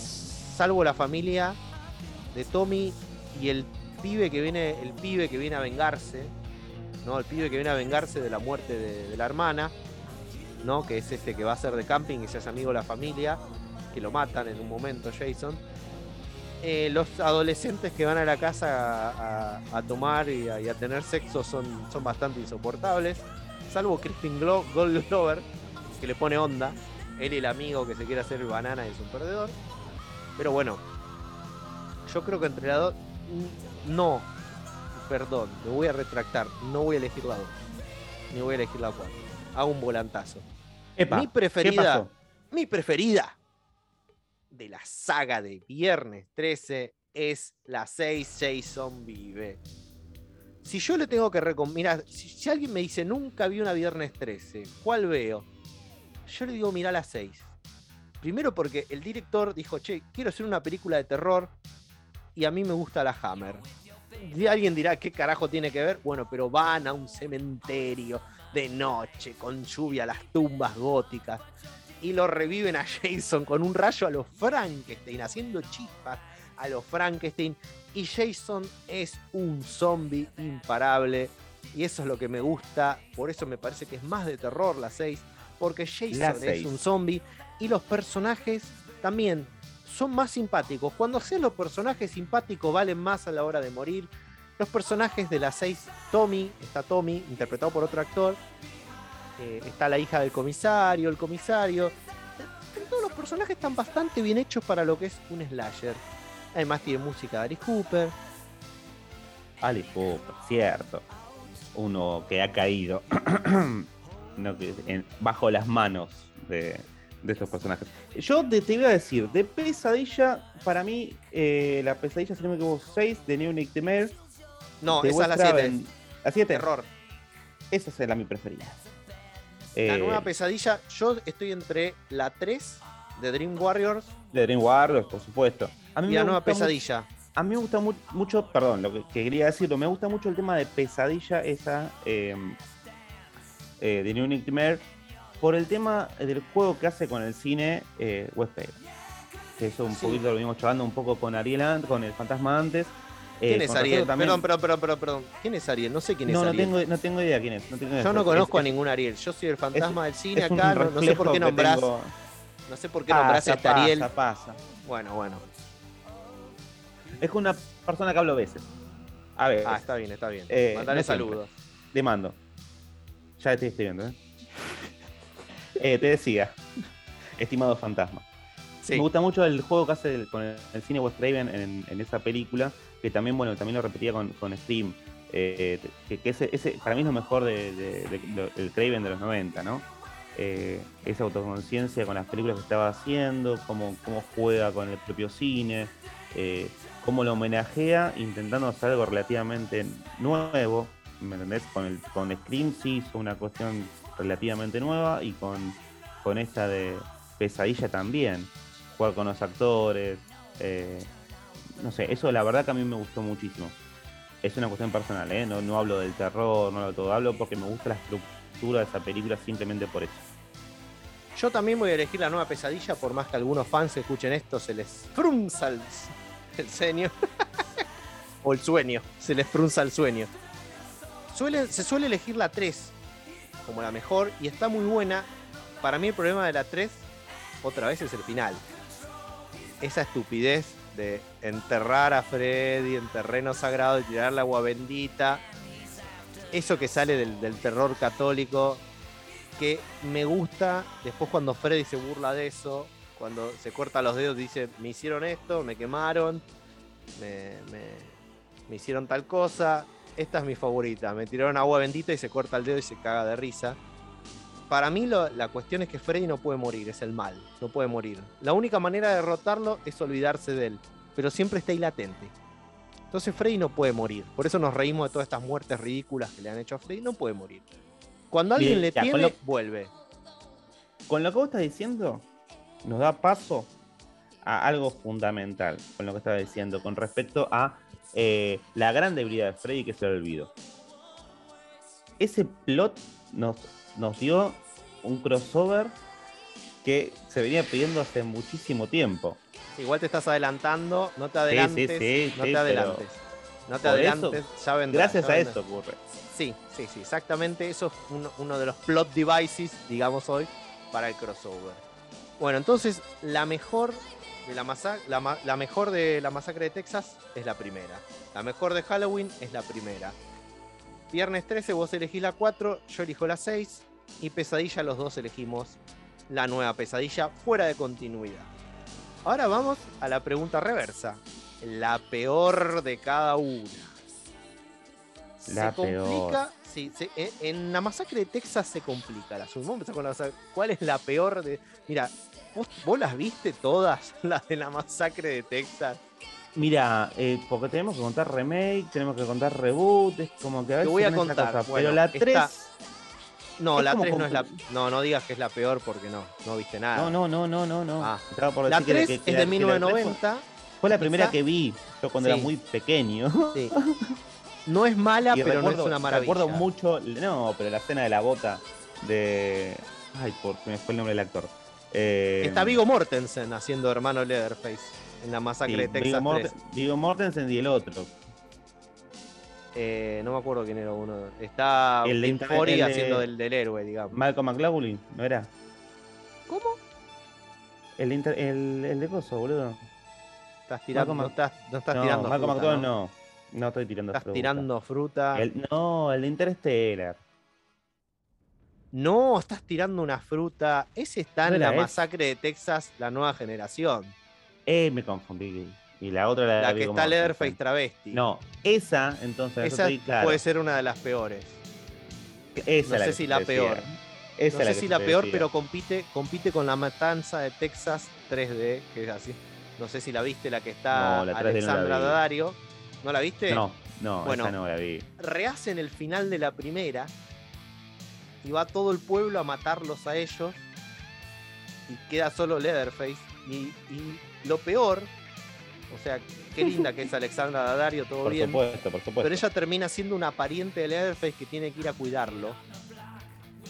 salvo la familia de Tommy y el pibe que viene, el pibe que viene a vengarse, ¿no? El pibe que viene a vengarse de la muerte de, de la hermana, ¿no? Que es este que va a ser de camping y se hace amigo de la familia, que lo matan en un momento Jason. Eh, los adolescentes que van a la casa a, a- a tomar y a, y a tener sexo son, son bastante insoportables, salvo Crispin Glo- Gold Glover, que le pone onda. Él y el amigo que se quiere hacer el banana es un perdedor. Pero bueno, yo creo que entre la dos. No, perdón, me voy a retractar. No voy a elegir la 2, ni voy a elegir la 4. Hago un volantazo. Epa, Mi ¿qué preferida, mi preferida de la saga de Viernes 13 es la 6 Jason Vive. Si yo le tengo que recomendar, si, si alguien me dice nunca vi una Viernes 13, ¿cuál veo? Yo le digo mirá la 6. Primero porque el director dijo, che, quiero hacer una película de terror y a mí me gusta la Hammer. Y alguien dirá, ¿qué carajo tiene que ver? Bueno, pero van a un cementerio de noche, con lluvia, las tumbas góticas, y lo reviven a Jason con un rayo a los Frankenstein, haciendo chispas a los Frankenstein, y Jason es un zombie imparable, y eso es lo que me gusta, por eso me parece que es más de terror la 6, porque Jason es un zombie, y los personajes también son más simpáticos. Cuando haces los personajes simpáticos valen más a la hora de morir. Los personajes de la 6, Tommy, está Tommy, interpretado por otro actor. Eh, está la hija del comisario, el comisario. Todos los personajes están bastante bien hechos para lo que es un slasher. Además tiene música de Alice Cooper. Alice Cooper, cierto. Uno que ha caído no, que- en- bajo las manos de, de estos personajes. Yo te, te iba a decir, de pesadilla, para mí, eh, la pesadilla, si no me equivoco, 6 de New Nightmare. No, esa es la Wes 7. Craven. La 7. Terror. Esa es la mi preferida. La Eh, nueva pesadilla, yo estoy entre la 3 de Dream Warriors de Dream Warriors, por supuesto. A mí y me la nueva pesadilla. A mí me gusta mu- mucho, perdón, lo que, que quería decirlo, me gusta mucho el tema de pesadilla esa eh, eh, de New Nightmare por el tema del juego que hace con el cine eh, Wes Craven. Que eso un Sí. poquito lo venimos charlando un poco con Ariel Ant, con el fantasma antes. Eh, ¿Quién es con Ariel? Perdón, perdón, perdón, perdón, perdón. ¿Quién es Ariel? No sé quién es no, no Ariel. tengo, no tengo idea quién es. No. Yo no Es- conozco a es- ningún Ariel. Yo soy el fantasma del cine es acá. No, no sé por qué nombrás. No sé por qué nombrás a este Ariel. pasa, pasa. Bueno, bueno. Es una persona que hablo veces. A ver, Ah, está bien, está bien. Eh, Mandale no saludos. Le mando. Ya estoy escribiendo, ¿eh? Eh, te decía, estimado fantasma. Sí. Me gusta mucho el juego que hace el- con el, el cine Wes Craven en, en esa película, que también, bueno, también lo repetía con, con Scream. eh, que, ese, ese para mí es lo mejor de, de- de- del Craven de los 90, ¿no? Eh, esa autoconciencia con las películas que estaba haciendo, cómo, cómo juega con el propio cine, eh, cómo lo homenajea intentando hacer algo relativamente nuevo, ¿me entendés? Con, el, con Scream sí hizo una cuestión relativamente nueva y con, con esta de Pesadilla también, jugar con los actores, eh, no sé, eso la verdad que a mí me gustó muchísimo. Es una cuestión personal, ¿eh? no, no hablo del terror, no hablo de todo, hablo porque me gusta la estructura de esa película simplemente por eso. Yo también voy a elegir la nueva pesadilla, por más que algunos fans escuchen esto, se les frunza el, el ceño. o el sueño. Se les frunza el sueño. Suele- se suele elegir la 3 como la mejor y está muy buena. Para mí el problema de la 3, otra vez, es el final. Esa estupidez de enterrar a Freddy en terreno sagrado y tirar la agua bendita. Eso que sale del, terror católico que me gusta después cuando Freddy se burla de eso, cuando se corta los dedos, dice, me hicieron esto, me quemaron, me, me- me hicieron tal cosa, esta es mi favorita, me tiraron agua bendita y se corta el dedo y se caga de risa. Para mí lo- la cuestión es que Freddy no puede morir, es el mal, no puede morir. La única manera de derrotarlo es olvidarse de él, pero siempre está ahí latente. Entonces Freddy no puede morir, por eso nos reímos de todas estas muertes ridículas que le han hecho a Freddy, no puede morir. Cuando alguien Bien, le ya, con tiene, lo- vuelve. Con lo que vos estás diciendo, nos da paso a algo fundamental con lo que estaba diciendo, con respecto a eh, la gran debilidad de Freddy que es el olvido. Ese plot nos, nos dio un crossover que se venía pidiendo hace muchísimo tiempo. Igual te estás adelantando, no te adelantes, sí, sí, no te adelantes. No te eso, adelantes, ya vendrá, Gracias ya a vendrá. eso ocurre. Sí, sí, sí, exactamente. Eso es uno, uno de los plot devices, digamos hoy, para el crossover. Bueno, entonces la mejor de la la mejor de la masacre de Texas es la primera. La mejor de Halloween es la primera. Viernes 13 vos elegís la 4, yo elijo la 6 y Pesadilla los dos elegimos la nueva Pesadilla fuera de continuidad. Ahora vamos a la pregunta reversa. La peor de cada una. La se peor. complica. Sí, se- en, en la masacre de Texas se complica la Vamos a empezar con la masacre. ¿Cuál es la peor de.? Mira, ¿vos, vos las viste todas, las de la masacre de Texas? Mira, eh, porque tenemos que contar remake, tenemos que contar reboot, es como que a Te veces voy a contar, cosa, bueno, pero la está- 3. No, la como 3 no es la. No, no digas que es la peor porque no, no viste nada. No, no, no, no, no, no. Ah. Por La decir que- 3 que- que es de que la 1990. tres Fue, la primera que vi, yo cuando Sí. era muy pequeño. sí. No es mala, Y pero recuerdo, no es una maravilla. recuerdo mucho, no, pero la escena de la bota de. Ay, por me fue el nombre del actor. Eh, Está Vigo Mortensen haciendo hermano Leatherface en la sí, masacre de Viggo Texas Morten- 3. Viggo Mortensen y el otro. Eh, no me acuerdo quién era uno. Está El de de- haciendo del, del héroe, digamos. Malcolm McLaughlin, ¿no era? ¿Cómo? El, de inter- el, el de coso, boludo. Estás tirando, Malcolm- no estás, no estás no, tirando Malcolm fruta, McDowell ¿no? no. No estoy tirando Estás fruta. tirando fruta. El- no, el de Interstellar. No, estás tirando una fruta. Ese está en la ese. masacre de Texas, la nueva generación. Eh, me confundí. Y la otra la, de La que está. Leatherface travesti. No, esa, entonces, Esa estoy claro. puede ser una de las peores. Esa no sé si la peor. Esa no sé si la peor, pero compite, compite con la matanza de Texas 3D, que es así. No sé si la viste, la que está No, la 3D no la Alexandra vi. Daddario. ¿No la viste? No, no, Bueno. esa no la vi. rehacen el final de la primera y va todo el pueblo a matarlos a ellos y queda solo Leatherface y, y lo peor o sea qué linda que es Alexandra Daddario todo Por bien supuesto, por supuesto. pero ella termina siendo una pariente de Leatherface que tiene que ir a cuidarlo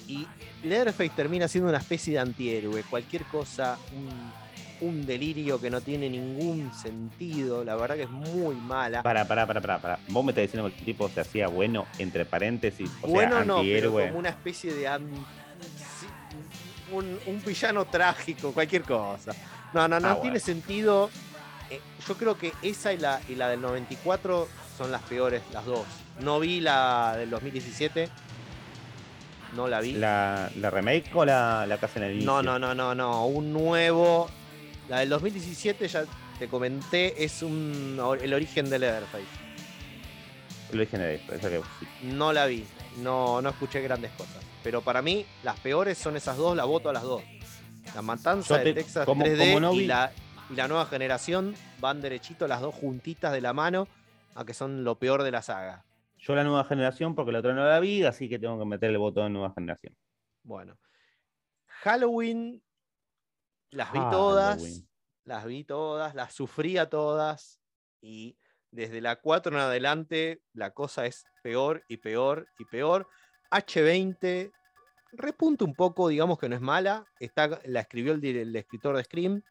y Leatherface termina siendo una especie de antihéroe cualquier cosa un, un delirio que no tiene ningún sentido la verdad que es muy mala Para, para, para, para, para. Vos me estás diciendo que el tipo se hacía bueno, entre paréntesis, o bueno sea, no, pero como una especie de un, un villano trágico, cualquier cosa. No, no, no Ah, tiene bueno. sentido. Eh, yo creo que esa y la, y la del 94 son las peores, las dos. No vi la del 2017. No la vi. ¿La, ¿La remake o la, la casa en el inicio? no, no, no, no, no. Un nuevo. La del 2017 ya te comenté, es un, el origen de Leatherface. El origen de esa que sí. No la vi, no, no escuché grandes cosas. Pero para mí, las peores son esas dos, la voto a las dos. La matanza de te- Texas como- 3D como no y, la, y la nueva generación van derechito las dos juntitas de la mano a que son lo peor de la saga. Yo la nueva generación, porque la otra no la vi, así que tengo que meter el botón de nueva generación. Bueno. Halloween, las vi todas, Halloween. las vi todas, las sufría todas y desde la 4 en adelante la cosa es peor y peor y peor. H20 repunta un poco, digamos que no es mala, está, la escribió el, escritor de Scream,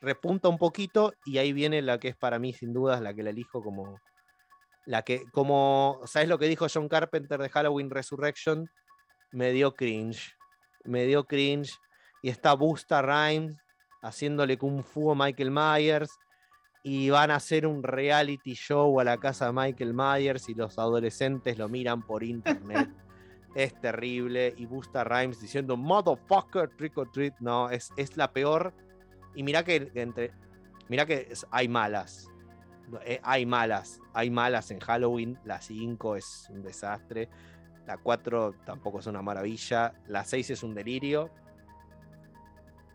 repunta un poquito y ahí viene la que es para mí sin dudas la que la elijo como la que como sabes lo que dijo John Carpenter de Halloween Resurrection me dio cringe me dio cringe y está Busta Rhymes haciéndole kung fu a Michael Myers y van a hacer un reality show a la casa de Michael Myers y los adolescentes lo miran por internet. Es terrible. Y Busta Rhymes diciendo, motherfucker, trick or treat. No, es, es la peor. Y mira que entre. Mira que hay malas. Eh, hay malas. Hay malas en Halloween. La 5 es un desastre. La 4 tampoco es una maravilla. La 6 es un delirio.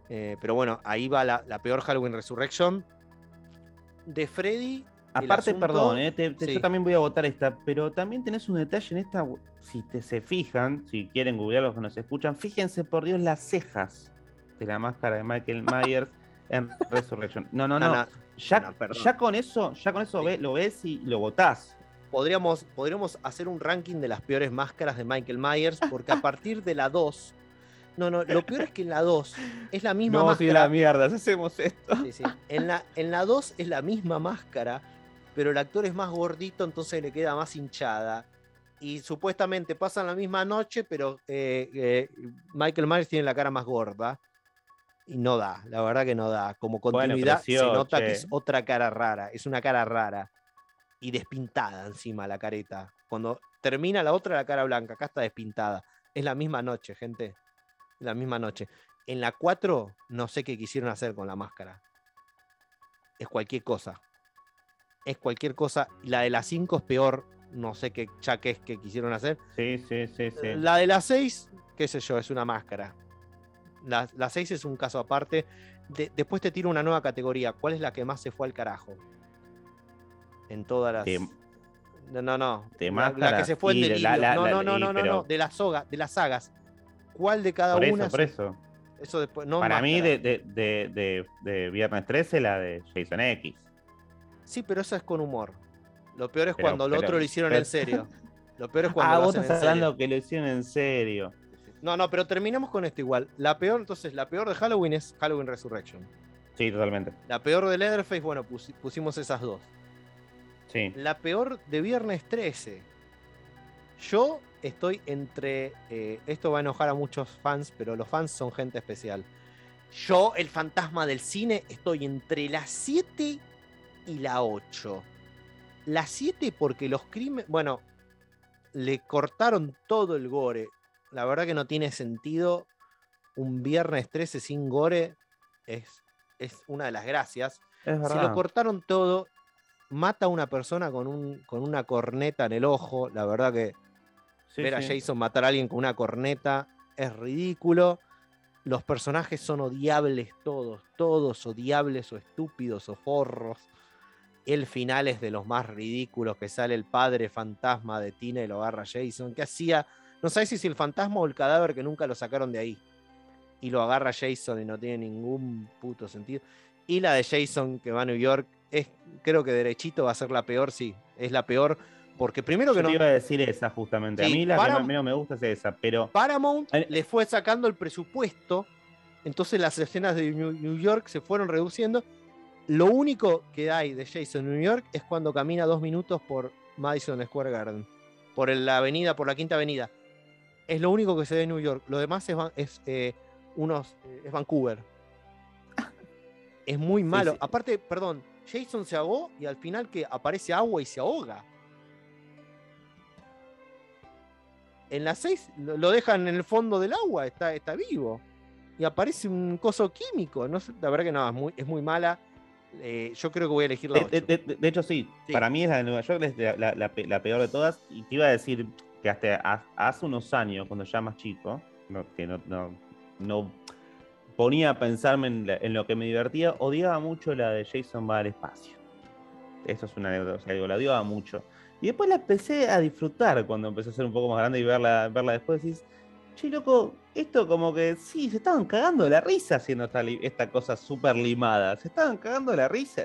Eh, pero bueno, ahí va la, la peor Halloween Resurrection. De Freddy. Aparte, asunto- perdón, eh, te- te- sí. yo también voy a votar esta, pero también tenés un detalle en esta. Si te se fijan, si quieren googlear los que nos escuchan, fíjense por Dios las cejas de la máscara de Michael Myers en Resurrection. No, no, no. No, no, ya, no, ya con eso, ya con eso Sí. ve- lo ves y lo votás. podríamos, podríamos hacer un ranking de las peores máscaras de Michael Myers, porque a partir de la 2 No, no, lo peor es que en la 2 es la misma No, sí, máscara. la mierda, hacemos esto. Sí, sí. En la, en la 2 es la misma máscara, pero el actor es más gordito, entonces le queda más hinchada. Y supuestamente pasan la misma noche, pero eh, eh, Michael Myers tiene la cara más gorda. Y no da, la verdad que no da. Como Bueno, continuidad se preció, nota que es otra cara rara, es una cara rara. Y despintada encima la careta. Cuando termina la otra, la cara blanca, acá está despintada. Es la misma noche, gente. La misma noche. En la 4, no sé qué quisieron hacer con la máscara. Es cualquier cosa. Es cualquier cosa. La de la 5 es peor. No sé qué chaques que quisieron hacer. Sí, sí, sí, sí. La de la 6, qué sé yo, es una máscara. La, la 6 es un caso aparte. De- después te tiro una nueva categoría. ¿Cuál es la que más se fue al carajo? En todas las. No, no, no. de La- la, que se fue en la- la- no, no, no, no, no, pero- no. De las soga, de las sagas. ¿Cuál de cada Por una? eso, por es- eso. eso después, no Para mí, de, de, de- de Viernes 13, la de Jason X. Sí, pero eso es con humor. Lo peor es Pero- cuando lo otro lo hicieron pero- en serio. Lo peor es cuando Ah, lo vos hacen estás en serio. hablando que lo hicieron en serio. No, no, pero terminamos con esto igual. La peor, entonces, la peor de Halloween es Halloween Resurrection. Sí, totalmente. La peor de Leatherface, bueno, pusi- pusimos esas dos. Sí. La peor de Viernes 13. Yo estoy entre. eh, esto va a enojar a muchos fans, pero los fans son gente especial. Yo, el fantasma del cine, estoy entre la 7 y la 8. La 7 porque los crímenes. Bueno, le cortaron todo el gore. La verdad que no tiene sentido. Un Viernes 13 sin gore es, es una de las gracias. Verdad. lo cortaron todo, mata a una persona con, un, con una corneta en el ojo. La verdad que Sí, ver a. Jason matar a alguien con una corneta es ridículo. Los personajes son odiables todos, todos odiables o estúpidos o forros. El final es de los más ridículos, que sale el padre fantasma de Tina y lo agarra Jason. ¿Qué hacía? No sabes si es el fantasma o el cadáver que nunca lo sacaron de ahí. Y lo agarra Jason y no tiene ningún puto sentido. Y la de Jason que va a New York, es, creo que derechito va a ser la peor, sí. Es la peor. Porque primero que Yo no, te iba a decir esa justamente. Sí, a mí la para- que menos me gusta es esa, pero Paramount Ay. le fue sacando el presupuesto, entonces las escenas de New York se fueron reduciendo. Lo único que hay de Jason en New York es cuando camina dos minutos por Madison Square Garden, por la avenida, por la quinta avenida. Es lo único que se ve en New York. Lo demás es, eh, unos, eh, es Vancouver. Es muy malo. sí. Aparte, perdón, Jason se ahogó y al final que aparece agua y se ahoga. En la 6 lo lo dejan en el fondo del agua, está, está vivo. Y aparece un coso químico. No sé, la verdad que no, es muy, es muy mala. Eh, yo creo que voy a elegir la de, 8. de- de- de hecho sí, Sí. para mí es la de Nueva York es la, la- la pe- la peor de todas. Y te iba a decir que hasta ha- hace unos años, cuando ya más chico, no, que no, no, no ponía a pensarme en, la- en lo que me divertía, odiaba mucho la de Jason va al espacio. Eso es una anécdota, o sea, digo, la odiaba mucho. Y después la empecé a disfrutar cuando empecé a ser un poco más grande y verla, verla después. Decís, che, loco, esto como que sí, se estaban cagando de la risa haciendo esta, esta cosa súper limada. Se estaban cagando de la risa.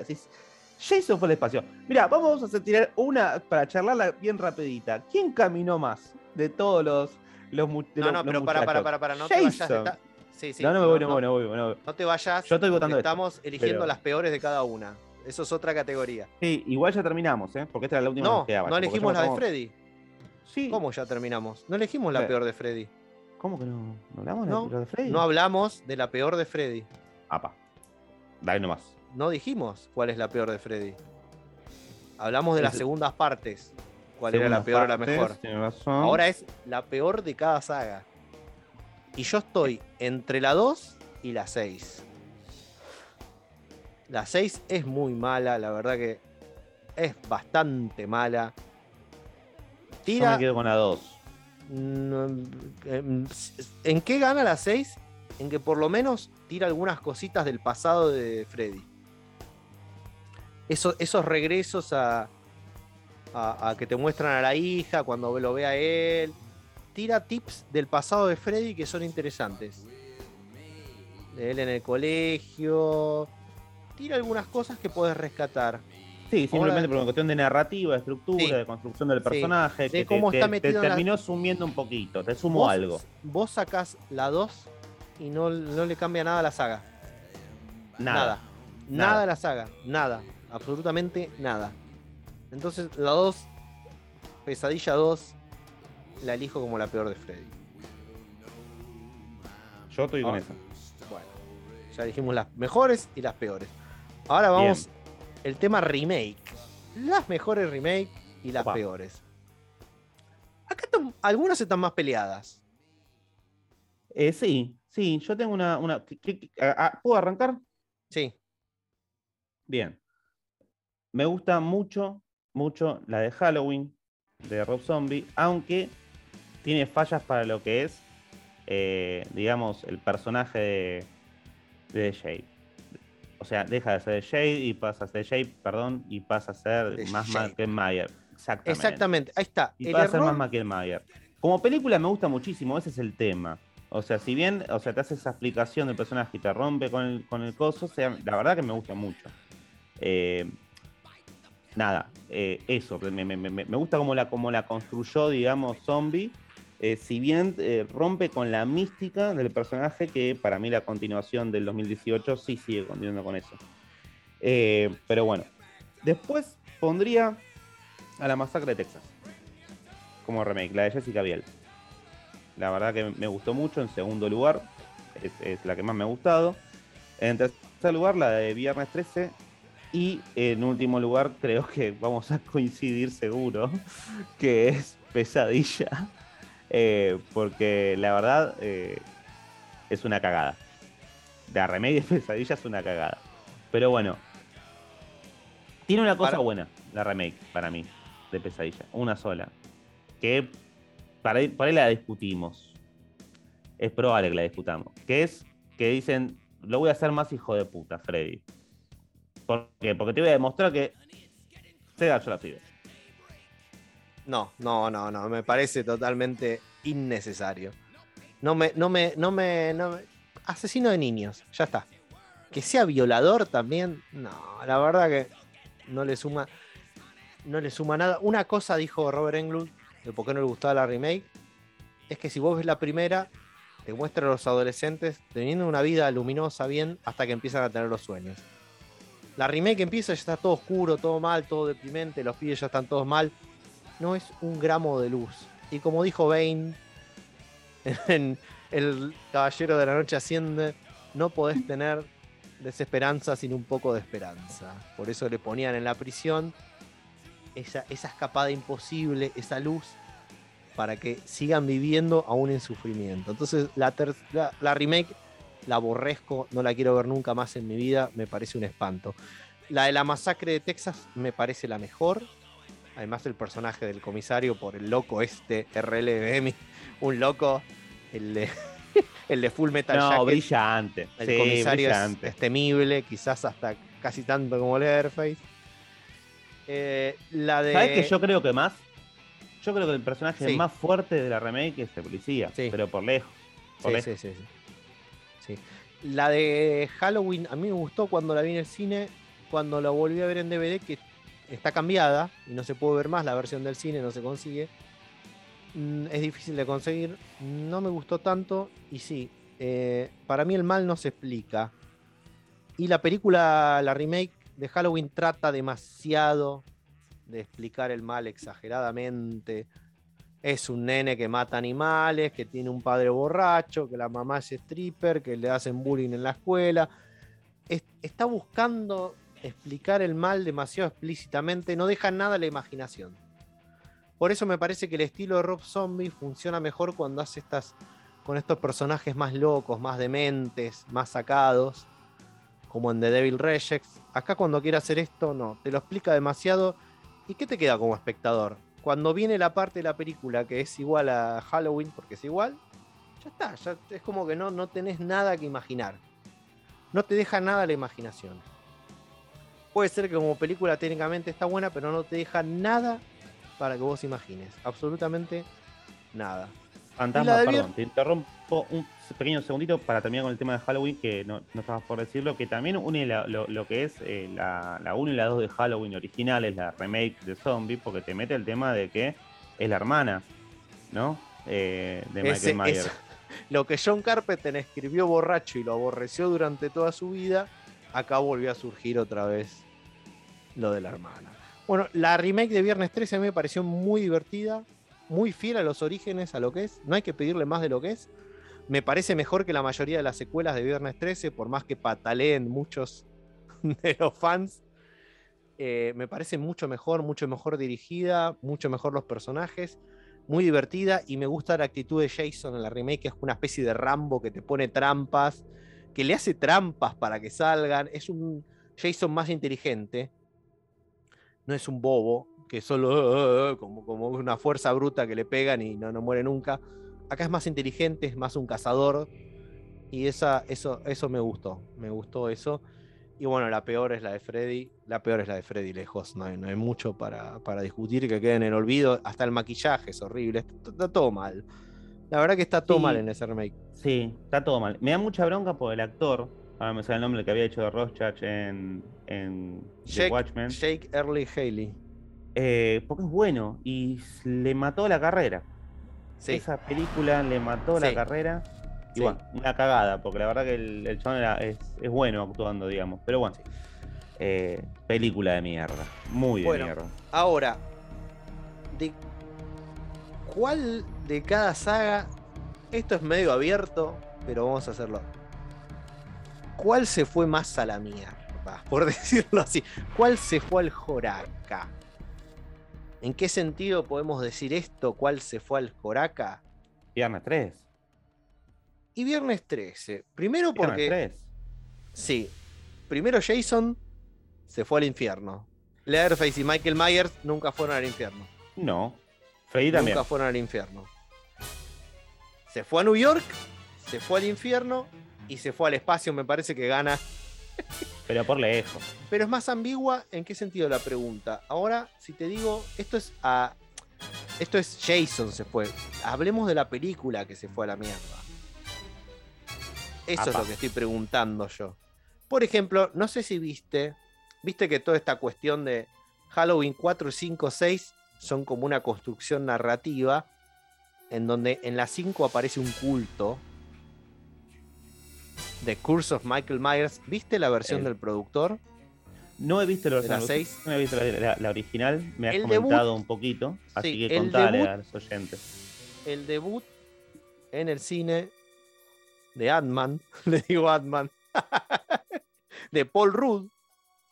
Jason fue al espacio. Mira, vamos a tirar una para charlarla bien rapidita. ¿Quién caminó más de todos los, los, de No, los- no, los pero para, para, para, para, no te vayas. Jason. está- Sí, sí, no, no me voy, no, me voy, no voy, no voy. no te vayas. Yo estoy votando esto, Estamos eligiendo pero- las peores de cada una. Eso es otra categoría. Sí, igual ya terminamos, ¿eh? Porque esta era la última que No, nos quedaba. no elegimos la de Freddy. Sí. ¿Cómo ya terminamos? No elegimos la Sí. peor de Freddy. ¿Cómo que no? ¿No hablamos de No, lo de Freddy? No hablamos de la peor de Freddy. Apa. Dale nomás. No dijimos cuál es la peor de Freddy. Hablamos de las segundas partes. ¿Cuál era la peor o la partes, mejor? Ahora es la peor de cada saga. Y yo estoy entre la 2 y la 6. La 6 es muy mala, la verdad que es bastante mala. Yo Tira. me quedo con la 2. Em, ¿En qué gana la 6? En que por lo menos tira algunas cositas del pasado de Freddy. Eso- esos regresos a que te muestran a la hija cuando lo ve a él. Tira tips del pasado de Freddy que son interesantes. De él en el colegio. Tira algunas cosas que puedes rescatar. Sí, simplemente por una cuestión de narrativa, de estructura, Sí. de construcción del Sí. personaje, De que cómo te, está te- te metido en la- terminó sumiendo un poquito, te sumo Vos- algo. Vos sacás la 2 y no, no le cambia nada a la saga. Nada. Nada. Nada a la saga. Nada. Absolutamente nada. Entonces, la 2, Pesadilla 2, la elijo como la peor de Freddy. Yo estoy con Ah. eso. Bueno, ya dijimos las mejores y las peores. Ahora vamos el tema remake. Las mejores remake y las Opa. peores. Acá están- algunas están más peleadas. Eh, sí, sí, yo tengo una. una ¿qué- qué- qué- ah, ah, ¿Puedo arrancar? Sí. Bien. Me gusta mucho, mucho la de Halloween de Rob Zombie, aunque tiene fallas para lo que es, eh, digamos, el personaje de, de Jade. O sea, deja de ser Jade y pasa a ser Jade, perdón, y pasa a ser De más Mayer. Exactamente. Exactamente. Ahí está. Y El pasa a ser más Mayer. Como película me gusta muchísimo, ese es el tema. O sea, si bien, o sea, te hace esa explicación del personaje y te rompe con el, con el coso, o sea, la verdad que me gusta mucho. Eh, nada, eh, eso, me, me- me- me gusta cómo la, cómo la construyó, digamos, Zombie. Eh, si bien eh, rompe con la mística del personaje, que para mí la continuación del 2018 sí sigue continuando con eso. Eh, pero bueno, después pondría a la masacre de Texas como remake, la de Jessica Biel. La verdad que me gustó mucho. En segundo lugar, es, es la que más me ha gustado. En tercer lugar, la de Viernes 13. Y en último lugar, creo que vamos a coincidir seguro, que es Pesadilla. Eh, porque la verdad eh, es una cagada. La remake de Pesadilla es una cagada. Pero bueno, tiene una cosa Para- buena, la remake, para mí, de Pesadilla. Una sola. Que para ahí, por ahí la discutimos. Es probable que la discutamos. Que es que dicen, lo voy a hacer más hijo de puta, Freddy. ¿Por qué? Porque te voy a demostrar que Sega yo la. No, no, no, no. Me parece totalmente innecesario. No me, no me, no me, no me- Asesino de niños, ya está. Que sea violador también, no, la verdad que no le suma, no le suma nada. Una cosa dijo Robert Englund de por qué no le gustaba la remake, es que si vos ves la primera, te muestra a los adolescentes teniendo una vida luminosa bien hasta que empiezan a tener los sueños. La remake empieza, ya está todo oscuro, todo mal, todo deprimente, los pibes ya están todos mal. No es un gramo de luz. Y como dijo Bane en El Caballero de la Noche Asciende, no podés tener desesperanza sin un poco de esperanza. Por eso le ponían en la prisión esa, escapada imposible, esa luz, para que sigan viviendo aún en sufrimiento. Entonces la, la, la remake la aborrezco, no la quiero ver nunca más en mi vida, me parece un espanto. La de la masacre de Texas me parece la mejor. Además el personaje del comisario por el loco este, RLBM, un loco, el de, el de Full Metal No, Jacket. brillante. El sí, comisario es, brillante. es temible, quizás hasta casi tanto como Leatherface. Eh, la de. ¿Sabes que yo creo que más? Yo creo que el personaje Sí. más fuerte de la remake es el policía, Sí. pero por lejos. Por Sí, lejos. sí, sí, sí. Sí. La de Halloween, a mí me gustó cuando la vi en el cine, cuando la volví a ver en DVD, que está cambiada y no se puede ver más, la versión del cine no se consigue. Mm, Es difícil de conseguir, no me gustó tanto y sí, eh, para mí el mal no se explica. Y la película, la remake de Halloween trata demasiado de explicar el mal exageradamente. Es un nene que mata animales, que tiene un padre borracho, que la mamá es stripper, que le hacen bullying en la escuela. Es- está buscando explicar el mal demasiado explícitamente, no deja nada a la imaginación. Por eso me parece que el estilo de Rob Zombie funciona mejor cuando hace estas con estos personajes más locos, más dementes, más sacados, como en The Devil Rejects. Acá cuando quiere hacer esto, no, te lo explica demasiado. ¿Y qué te queda como espectador? Cuando viene la parte de la película que es igual a Halloween, porque es igual, ya está, es como que no, no tenés nada que imaginar. No te deja nada la imaginación. Puede ser que como película técnicamente está buena, pero no te deja nada para que vos imagines. Absolutamente nada. Fantasma, perdón, te interrumpo un pequeño segundito para terminar con el tema de Halloween, que no, no estabas por decirlo, que también une la- lo, lo que es eh, la, la 1 y la 2 de Halloween originales, la remake de Zombie, porque te mete el tema de que es la hermana, ¿no? Eh, de Michael Ese- Myers. lo que John Carpenter escribió borracho y lo aborreció durante toda su vida, acá volvió a surgir otra vez lo de la hermana. Bueno, la remake de Viernes 13 a mí me pareció muy divertida, muy fiel a los orígenes, a lo que es. No hay que pedirle más de lo que es. Me parece mejor que la mayoría de las secuelas de Viernes 13, por más que pataleen muchos de los fans. Eh, me parece mucho mejor, mucho mejor dirigida, mucho mejor los personajes, muy divertida y me gusta la actitud de Jason en la remake, que es una especie de Rambo que te pone trampas, que le hace trampas para que salgan. Es un Jason más inteligente, no es un bobo, que solo como, como una fuerza bruta que le pegan y no, no muere nunca. Acá es más inteligente, es más un cazador. Y esa, eso, eso me gustó. Me gustó eso. Y bueno, la peor es la de Freddy. La peor es la de Freddy lejos. No hay, no hay mucho para, para, discutir que quede en el olvido. Hasta el maquillaje es horrible. Está, todo mal. La verdad que está todo Sí. mal en ese remake. Sí, está todo mal. Me da mucha bronca por el actor. Ahora me sale el nombre que había hecho de Rorschach en, en The Jake, Watchmen. Jake Early Haley. Eh, porque es bueno y le mató la carrera. Sí. Esa película le mató la carrera. Y bueno, una cagada, porque la verdad que el, el chabón era- es, es bueno actuando, digamos. Pero bueno, eh, película de mierda. Muy de Bueno. mierda. Ahora, ¿de cuál de cada saga? Esto es medio abierto, pero vamos a hacerlo. ¿Cuál se fue más a la mierda? Por decirlo así. ¿Cuál se fue al Joraca? ¿En qué sentido podemos decir esto? ¿Cuál se fue al Joraca? Viernes 3. Y Viernes 13. Primero Viernes porque. 3. Sí. Primero Jason se fue al infierno. Leatherface y Michael Myers nunca fueron al infierno. No. Freddy también. Nunca fueron al infierno. Se fue a New York, se fue al infierno y se fue al espacio. Me parece que gana. Pero por lejos. Pero es más ambigua en qué sentido la pregunta. Ahora, si te digo, esto es a. Esto es Jason se fue. Hablemos de la película que se fue a la mierda. Eso es lo que estoy preguntando yo. Por ejemplo, no sé si viste. Viste que toda esta cuestión de Halloween 4, 5, 6 son como una construcción narrativa. En donde en la 5 aparece un culto. The Curse of Michael Myers. ¿Viste la versión El- del productor? No he visto la ¿De la versión- seis? No he visto la, la- la original. Me has El comentado un poquito. Así Sí, que contale debut- a los oyentes. el debut en el cine de Ant-Man, le digo Ant-Man, de Paul Rudd,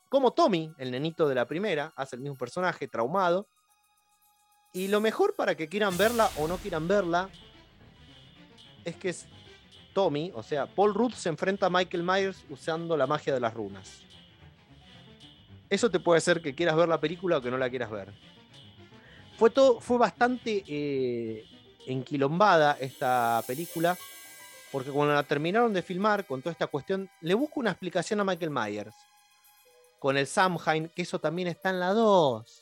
como Tommy, el nenito de la primera, hace el mismo personaje, traumado. Y lo mejor para que quieran verla o no quieran verla es que es Tommy, o sea, Paul Rudd se enfrenta a Michael Myers usando la magia de las runas. Eso te puede hacer que quieras ver la película o que no la quieras ver. Fue, todo, fue bastante eh, enquilombada esta película, porque cuando la terminaron de filmar con toda esta cuestión, le busco una explicación a Michael Myers. Con el Samhain, que eso también está en la 2.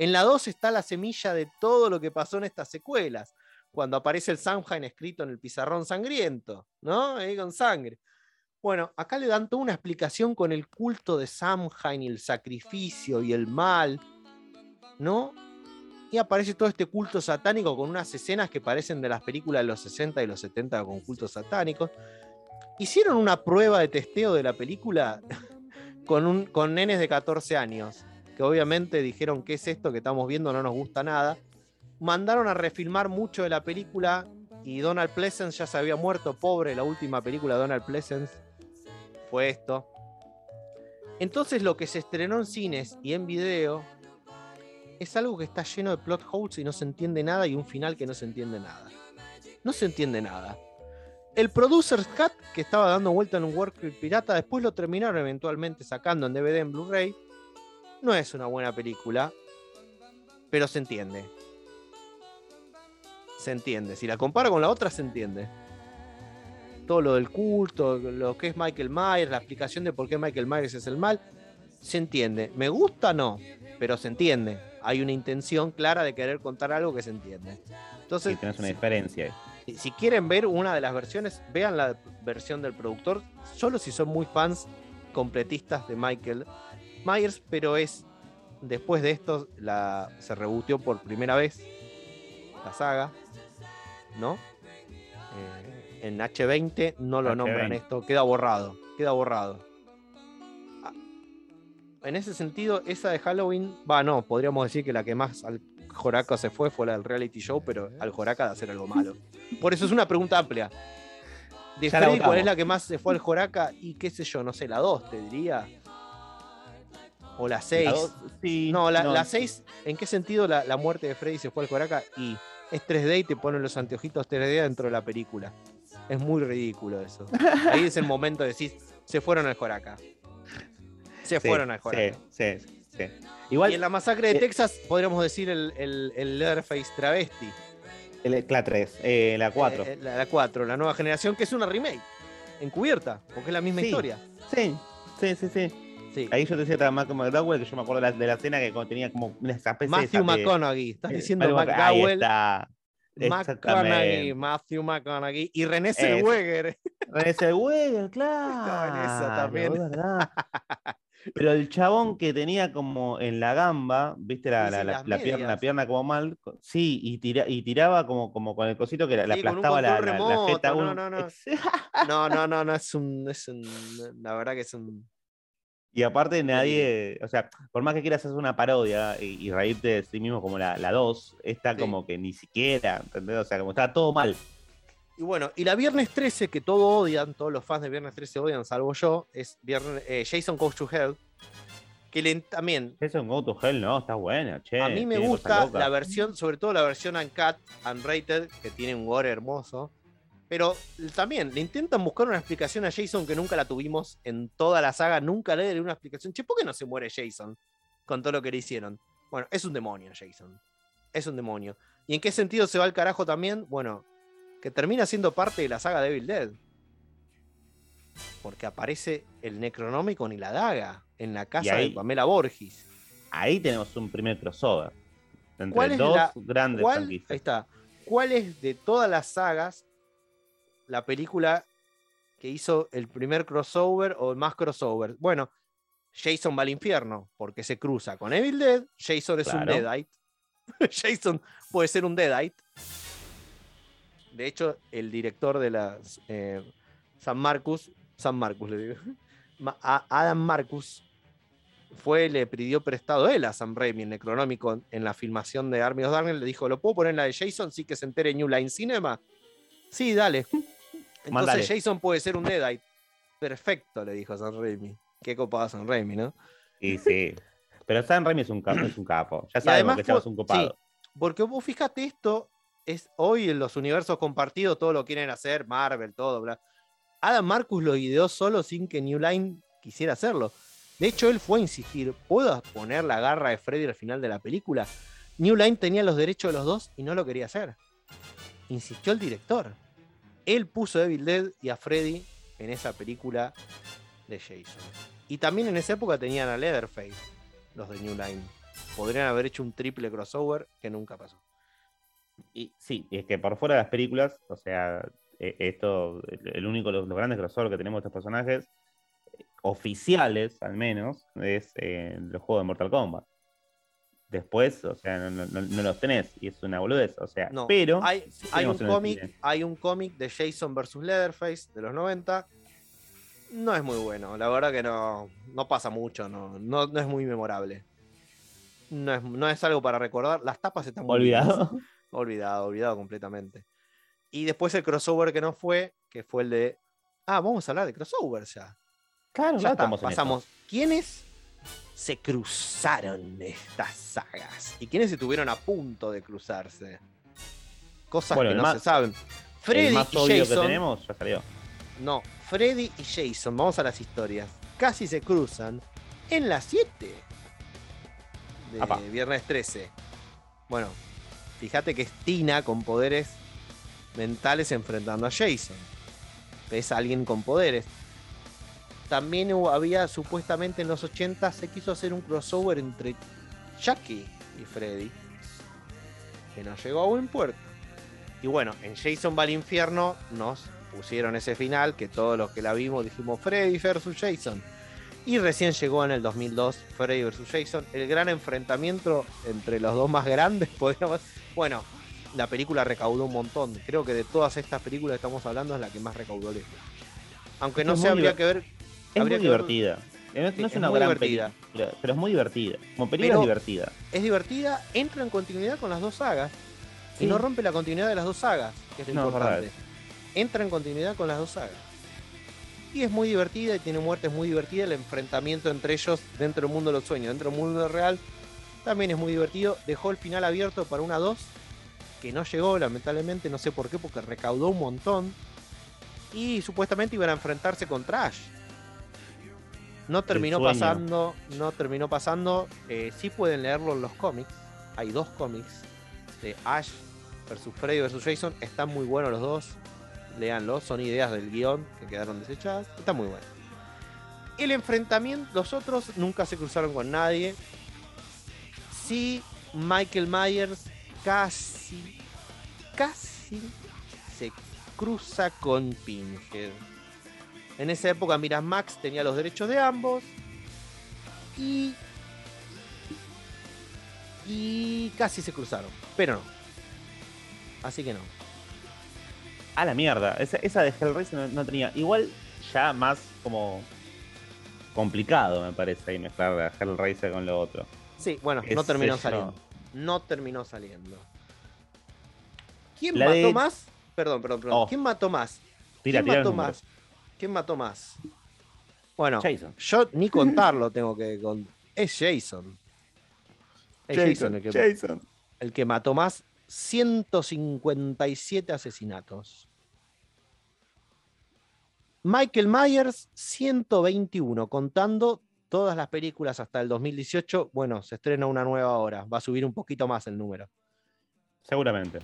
En la 2 está la semilla de todo lo que pasó en estas secuelas. Cuando aparece el Samhain escrito en el pizarrón sangriento, ¿no? Ahí con sangre. Bueno, acá le dan toda una explicación con el culto de Samhain y el sacrificio y el mal, ¿no? Y aparece todo este culto satánico con unas escenas que parecen de las películas de los 60 y los 70 con cultos satánicos. Hicieron una prueba de testeo de la película con, con nenes de 14 años, que obviamente dijeron, ¿qué es esto que estamos viendo? No nos gusta nada. Mandaron a refilmar mucho de la película y Donald Pleasence ya se había muerto, pobre, la última película de Donald Pleasence fue esto. Entonces lo que se estrenó en cines y en video es algo que está lleno de plot holes y no se entiende nada y un final que no se entiende nada. No se entiende nada. El Producer's Cut, que estaba dando vuelta en un work pirata, después lo terminaron eventualmente sacando en DVD en Blu-ray. No es una buena película, pero se entiende. Se entiende. Si la comparo con la otra, se entiende. Todo lo del culto, lo que es Michael Myers, la explicación de por qué Michael Myers es el mal, se entiende. ¿Me gusta? No, pero se entiende. Hay una intención clara de querer contar algo que se entiende. Entonces, Sí, tenés una diferencia si, si quieren ver una de las versiones, vean la versión del productor, solo si son muy fans completistas de Michael Myers, pero es después de esto la, se rebooteó por primera vez la saga, ¿no? Eh, En H20 no lo H20. nombran esto, queda borrado, queda borrado. Ah, En ese sentido, esa de Halloween, va, no, podríamos decir que la que más al Joraca se fue fue la del reality show, pero al Joraca de hacer algo malo. Por eso es una pregunta amplia. De Freddy, ¿cuál es la que más se fue al Joraca? Y qué sé yo, no sé, la 2, te diría. O la 6. La dos- sí, No, la 6, ¿en qué sentido la, la muerte de Freddy se fue al Joraca? Y es 3D y te ponen los anteojitos 3D dentro de la película. Es muy ridículo eso. Ahí es el momento de decir, se fueron al Joraca. Se sí, fueron al Joraca. Sí, sí, sí. Igual, Y en la masacre de eh, Texas podríamos decir el, el, el Leatherface travesti. el- la 3, eh, la 4. Eh, la, la 4, la nueva generación, que es una remake. Encubierta, porque es la misma Sí. historia. sí, sí, sí, sí. Sí. Ahí yo te decía estaba Malcolm McDowell, que yo me acuerdo de la, de la escena que como tenía como una especie Matthew. McConaughey. Estás eh, diciendo Ahí McDowell. McConaughey. Matthew McConaughey y René. Zellweger. René Zellweger, claro. esa también. verdad. Pero el chabón que tenía como en la gamba, viste la, la, la- la pierna, medias. la pierna como mal, sí, y, tira- y tiraba como, como con el cosito que la, Sí, aplastaba la, remoto, jeta a no, uno. no, No, no, no, no, es un, es un. La verdad que es un. Y aparte nadie, o sea, por más que quieras hacer una parodia y, y reírte de sí mismo como la 2, esta Sí. como que ni siquiera, ¿entendés? O sea, como estaba todo mal. Y bueno, y la Viernes 13, que todos odian, todos los fans de Viernes 13 odian, salvo yo, es viernes, eh, Jason Goes to Hell. Que le- también, Eso en Go to Hell, no, está buena, che. a mí me gusta la versión, sobre todo la versión Uncut, Unrated, que tiene un gore hermoso. Pero también le intentan buscar una explicación a Jason que nunca la tuvimos en toda la saga. Nunca le dieron una explicación. Che, ¿por qué no se muere Jason con todo lo que le hicieron? Bueno, es un demonio, Jason. Es un demonio. ¿Y en qué sentido se va al carajo también? Bueno, que termina siendo parte de la saga Devil Dead. Porque aparece el Necronomicon y la daga en la casa ahí- de Pamela Borgis. Ahí tenemos un primer crossover. Entre ¿Cuál es dos la- grandes ¿Cuál, ahí está. ¿Cuál es de todas las sagas la película que hizo el primer crossover o el más crossover? Bueno, Jason va al infierno porque se cruza con Evil Dead. Jason es un. Deadite. Jason puede ser un Deadite. De hecho, el director de las eh, San Marcus, San Marcus le digo, a- Adam Marcus fue, le pidió prestado él a Sam Raimi, el Necronómico, en la filmación de Army of Darkness, le dijo, ¿lo puedo poner en la de Jason? Sí que se entere New Line Cinema. Sí, dale. Entonces. Jason puede ser un Deadite. Perfecto, le dijo Sam Raimi. Qué copado Sam Raimi, ¿no? Y sí. Pero Sam Raimi es un capo, es un capo. Ya sabemos que Chavo es fue- un copado. Porque vos fíjate esto, es hoy en los universos compartidos todo lo quieren hacer, Marvel, todo, bla. Adam Marcus lo ideó solo sin que New Line quisiera hacerlo. De hecho, él fue a insistir, ¿puedo poner la garra de Freddy al final de la película? New Line tenía los derechos de los dos y no lo quería hacer. Insistió el director. Él puso a Evil Dead y a Freddy en esa película de Jason. Y también en esa época tenían a Leatherface, los de New Line. Podrían haber hecho un triple crossover que nunca pasó. Y sí, es que por fuera de las películas, o sea, eh, esto, el el único, los, los grandes crossover que tenemos de estos personajes, eh, oficiales al menos, es eh, los juegos de Mortal Kombat. Después, o sea, no, no- no los tenés y es una boludez, o sea, No, pero hay, un cómic, hay un cómic de Jason vs Leatherface de los 90. No es muy bueno, la verdad que no, no pasa mucho, no, no, no es muy memorable. No es, no es algo para recordar. Las tapas están muy bien. olvidado. Olvidado, olvidado completamente. Y después el crossover que no fue, que fue el de. Ah, vamos a hablar de crossover ya. Claro, Ya está, estamos en eso. Pasamos. ¿Quiénes se cruzaron estas sagas? ¿Y quiénes estuvieron a punto de cruzarse? Cosas Bueno, que no más- se saben. Freddy el más y obvio Jason. que tenemos ya salió. No, Freddy y Jason, vamos a las historias. Casi se cruzan en las 7 de Apa. viernes 13. Bueno, fíjate que es Tina con poderes mentales enfrentando a Jason. Es alguien con poderes. También hubo- había supuestamente en los 80 se quiso hacer un crossover entre Chucky y Freddy. Que no llegó a buen puerto. Y bueno, en Jason va al infierno nos pusieron ese final que todos los que la vimos dijimos Freddy versus Jason. Y recién llegó en el 2002 Freddy versus Jason, el gran enfrentamiento entre los dos más grandes, podríamos. Bueno, la película recaudó un montón. Creo que de todas estas películas que estamos hablando es la que más recaudó lejos. Aunque no sé, muy habría que ver. Es habría muy divertida. Eh, No, Sí, no es es una gran divertida. película, pero es muy divertida. Como película Pero- es divertida. Es divertida, entra en continuidad con las dos sagas. Sí. Y no rompe la continuidad de las dos sagas, que es lo No, importante. Entra en continuidad con las dos sagas. Y es muy divertida y tiene muertes muy divertidas. El enfrentamiento entre ellos dentro del mundo de los sueños, dentro del mundo real, también es muy divertido. Dejó el final abierto para una 2, que no llegó, lamentablemente, no sé por qué, porque recaudó un montón. Y supuestamente iban a enfrentarse con Trash. No terminó pasando, no terminó pasando. Eh, sí pueden leerlo en los cómics. Hay dos cómics de Ash versus Freddy versus Jason. Están muy buenos los dos. Leanlos, son ideas del guion que quedaron desechadas. Está muy bueno. El enfrentamiento, los otros nunca se cruzaron con nadie. Sí, Michael Myers casi, casi se cruza con Pinhead. En esa época Miramax tenía los derechos de ambos. Y. Y casi se cruzaron. Pero no. Así que no. A la mierda. Esa, esa de Hellraiser no, no tenía. Igual ya más como complicado, me parece, ahí mezclar la Hellraiser con lo otro. Sí, bueno, no terminó saliendo. No terminó saliendo. ¿Quién La mató de- más? Perdón, perdón, perdón. Oh. ¿Quién mató más? Tira, ¿Quién tira mató números. ¿Quién mató más? Bueno, Jason. yo ni contarlo tengo que con... Es Jason. Es Jason, el, que, Jason. el que mató más 157 asesinatos. Michael Myers 121, contando todas las películas hasta el 2018. Bueno, se estrena una nueva ahora, va a subir un poquito más el número. Seguramente.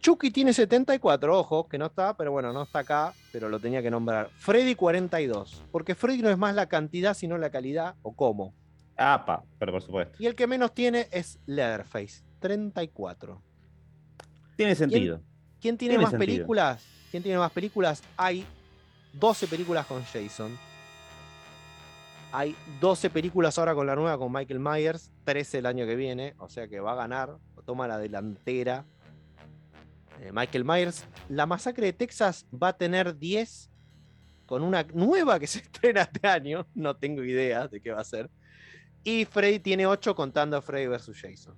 Chucky tiene 74, ojo, que no está, pero bueno, no está acá, pero lo tenía que nombrar. Freddy 42, porque Freddy no es más la cantidad, sino la calidad o cómo. Apa, pero por supuesto. Y el que menos tiene es Leatherface, 34. Tiene sentido. ¿Quién tiene, Tiene más sentido. películas? ¿Quién tiene más películas? Hay 12 películas con Jason. Hay 12 películas ahora con la nueva con Michael Myers, 13 el año que viene, o sea que va a ganar, toma la delantera. Eh, Michael Myers, la masacre de Texas va a tener 10 con una nueva que se estrena este año, no tengo idea de qué va a ser. Y Freddy tiene 8 contando a Freddy vs. Jason.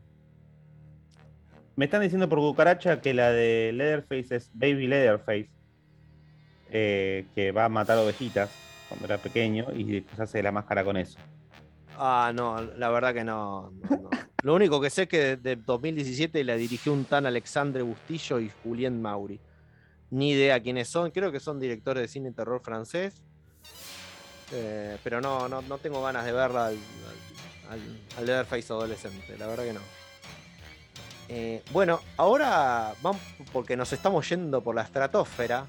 Me están diciendo por cucaracha que la de Leatherface es Baby Leatherface. eh, que va a matar ovejitas cuando era pequeño y después hace la máscara con eso. Ah, no, la verdad que no. no, no. Lo único que sé es que de, de 2017 la dirigió un tan Alexandre Bustillo y Julien Mauri. Ni idea quiénes son, creo que son directores de cine y terror francés. Eh, pero no, no, no tengo ganas de verla al, al, al- Leatherface adolescente, la verdad que no. Eh, bueno, ahora vamos, porque nos estamos yendo por la estratosfera.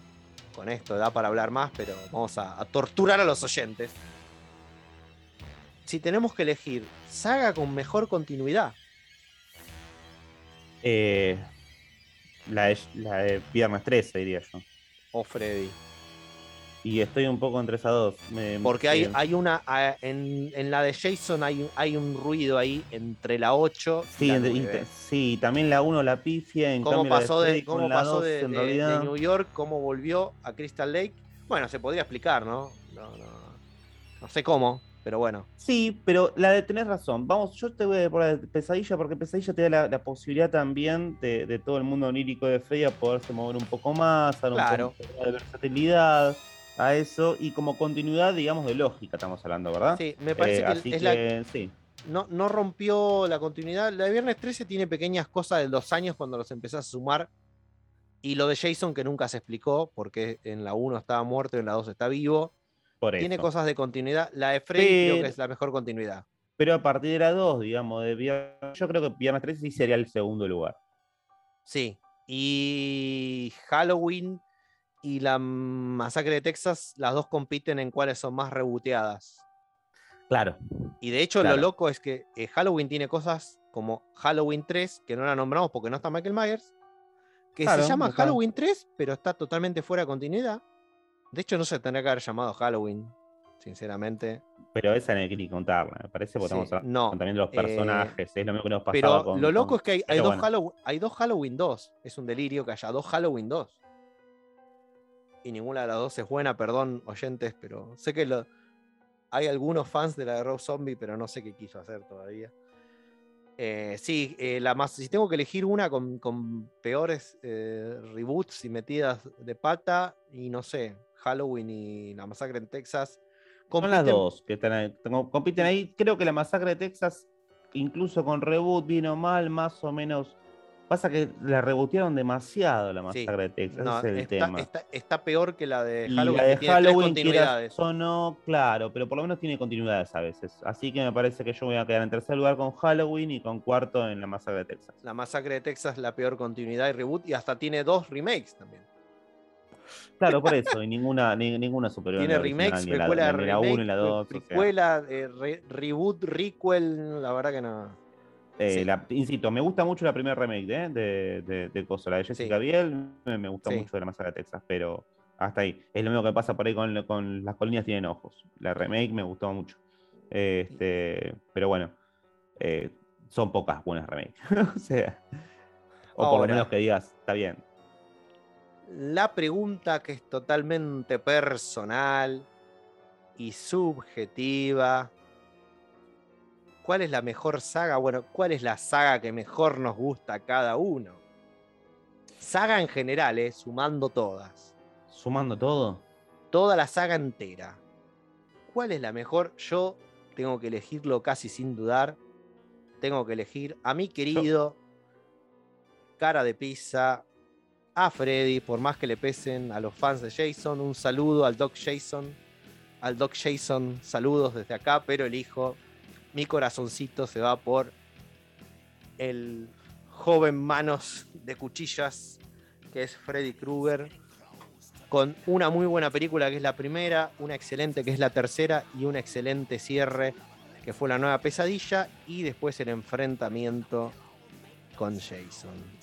Con esto da para hablar más, pero vamos a torturar a los oyentes si tenemos que elegir saga con mejor continuidad, Eh, la, de, la de Viernes 13, diría yo. o Freddy. Y estoy un poco entre esas dos. Me- Porque hay, eh, hay una. En, en la de Jason hay, un- hay un ruido ahí entre la 8 y Sí, la entre- 9. inter- sí, también la 1 la pifia. En ¿Cómo cambio, la pasó, de, Freddy cómo la pasó 2, de, en de New York, cómo volvió a Crystal Lake? Bueno, se podría explicar, ¿no? No, no, no sé cómo, pero bueno. Sí, pero la de tenés razón. Vamos, yo te voy a por la de pesadilla porque pesadilla te da la, la posibilidad también de, de todo el mundo onírico de Freddy a poderse mover un poco más, dar Claro. un poco de versatilidad a eso y como continuidad, digamos, de lógica estamos hablando, ¿verdad? Sí, me parece Eh, que así es la, que sí. no, no rompió la continuidad. La de Viernes 13 tiene pequeñas cosas de los años cuando los empezás a sumar. Y lo de Jason que nunca se explicó, porque en la 1 estaba muerto y en la 2 está vivo. Por Tiene eso. cosas de continuidad. La de Freddy creo que es la mejor continuidad. Pero a partir de la 2, digamos, de viernes, yo creo que Viernes 13 sí sería el segundo lugar. Sí. Y Halloween y la masacre de Texas, las dos compiten en cuáles son más reboteadas. Claro. Y de hecho, Claro. lo loco es que eh, Halloween tiene cosas como Halloween 3, que no la nombramos porque no está Michael Myers, que Claro, se llama no. Halloween 3, pero está totalmente fuera de continuidad. De hecho, no se tendría que haber llamado Halloween, sinceramente. Pero esa no hay que ni contarla, me parece, porque Sí, estamos no, también de los eh, personajes, es lo mismo que nos pasaba Pero con. lo loco con- es que hay, dos bueno. Halloween, hay dos Halloween 2. Es un delirio que haya dos Halloween 2. Y ninguna de las dos es buena, perdón, oyentes, pero sé que lo- hay algunos fans de la de Rob Zombie, pero no sé qué quiso hacer todavía. Eh, sí, eh, la más, si tengo que elegir una con, con peores reboots y metidas de pata, y no sé, Halloween y la masacre en Texas. Son las compiten- dos que están ahí, compiten ahí. Creo que la masacre de Texas, incluso con reboot, vino mal, más o menos. Pasa que la rebotearon demasiado la Sí, masacre de Texas, no, es el está, tema. está- está peor que la de Y Halloween. la que de tiene tres Halloween, quieras continuidades. o no, claro, pero por lo menos tiene continuidades a veces. Así que me parece que yo voy a quedar en tercer lugar con Halloween y con cuarto en la masacre de Texas. La masacre de Texas, la peor continuidad y reboot, y hasta tiene dos remakes también. Claro, por eso, y ninguna, ni- ninguna superior. tiene remakes, precuela de a la remake, 1 y la 2. pre- o sea. precuela, eh, re- reboot, requel, la verdad que no. Eh, Sí. la- insisto, me gusta mucho la primera remake de, de, de Coso, la de Jessica Sí. Biel, me, gusta Sí. mucho de la masacre de Texas, pero hasta ahí. Es lo mismo que pasa por ahí con, con Las colinas tienen ojos. La remake me gustó mucho. Este, pero bueno, eh, son pocas buenas remakes. o sea, o por lo menos que digas, está bien. La pregunta que es totalmente personal y subjetiva. ¿Cuál es la mejor saga? Bueno, ¿cuál es la saga que mejor nos gusta a cada uno? Saga en general, eh, sumando todas. Sumando todo, toda la saga entera. ¿Cuál es la mejor? Yo tengo que elegirlo casi sin dudar. Tengo que elegir a mi querido cara de pizza, a Freddy, por más que le pesen a los fans de Jason. Un saludo al Doc Jason. Al Doc Jason, saludos desde acá, pero elijo. Mi corazoncito se va por el joven manos de cuchillas, que es Freddy Krueger con una muy buena película que es la primera, una excelente que es la tercera y un excelente cierre que fue la nueva pesadilla y después el enfrentamiento con Jason.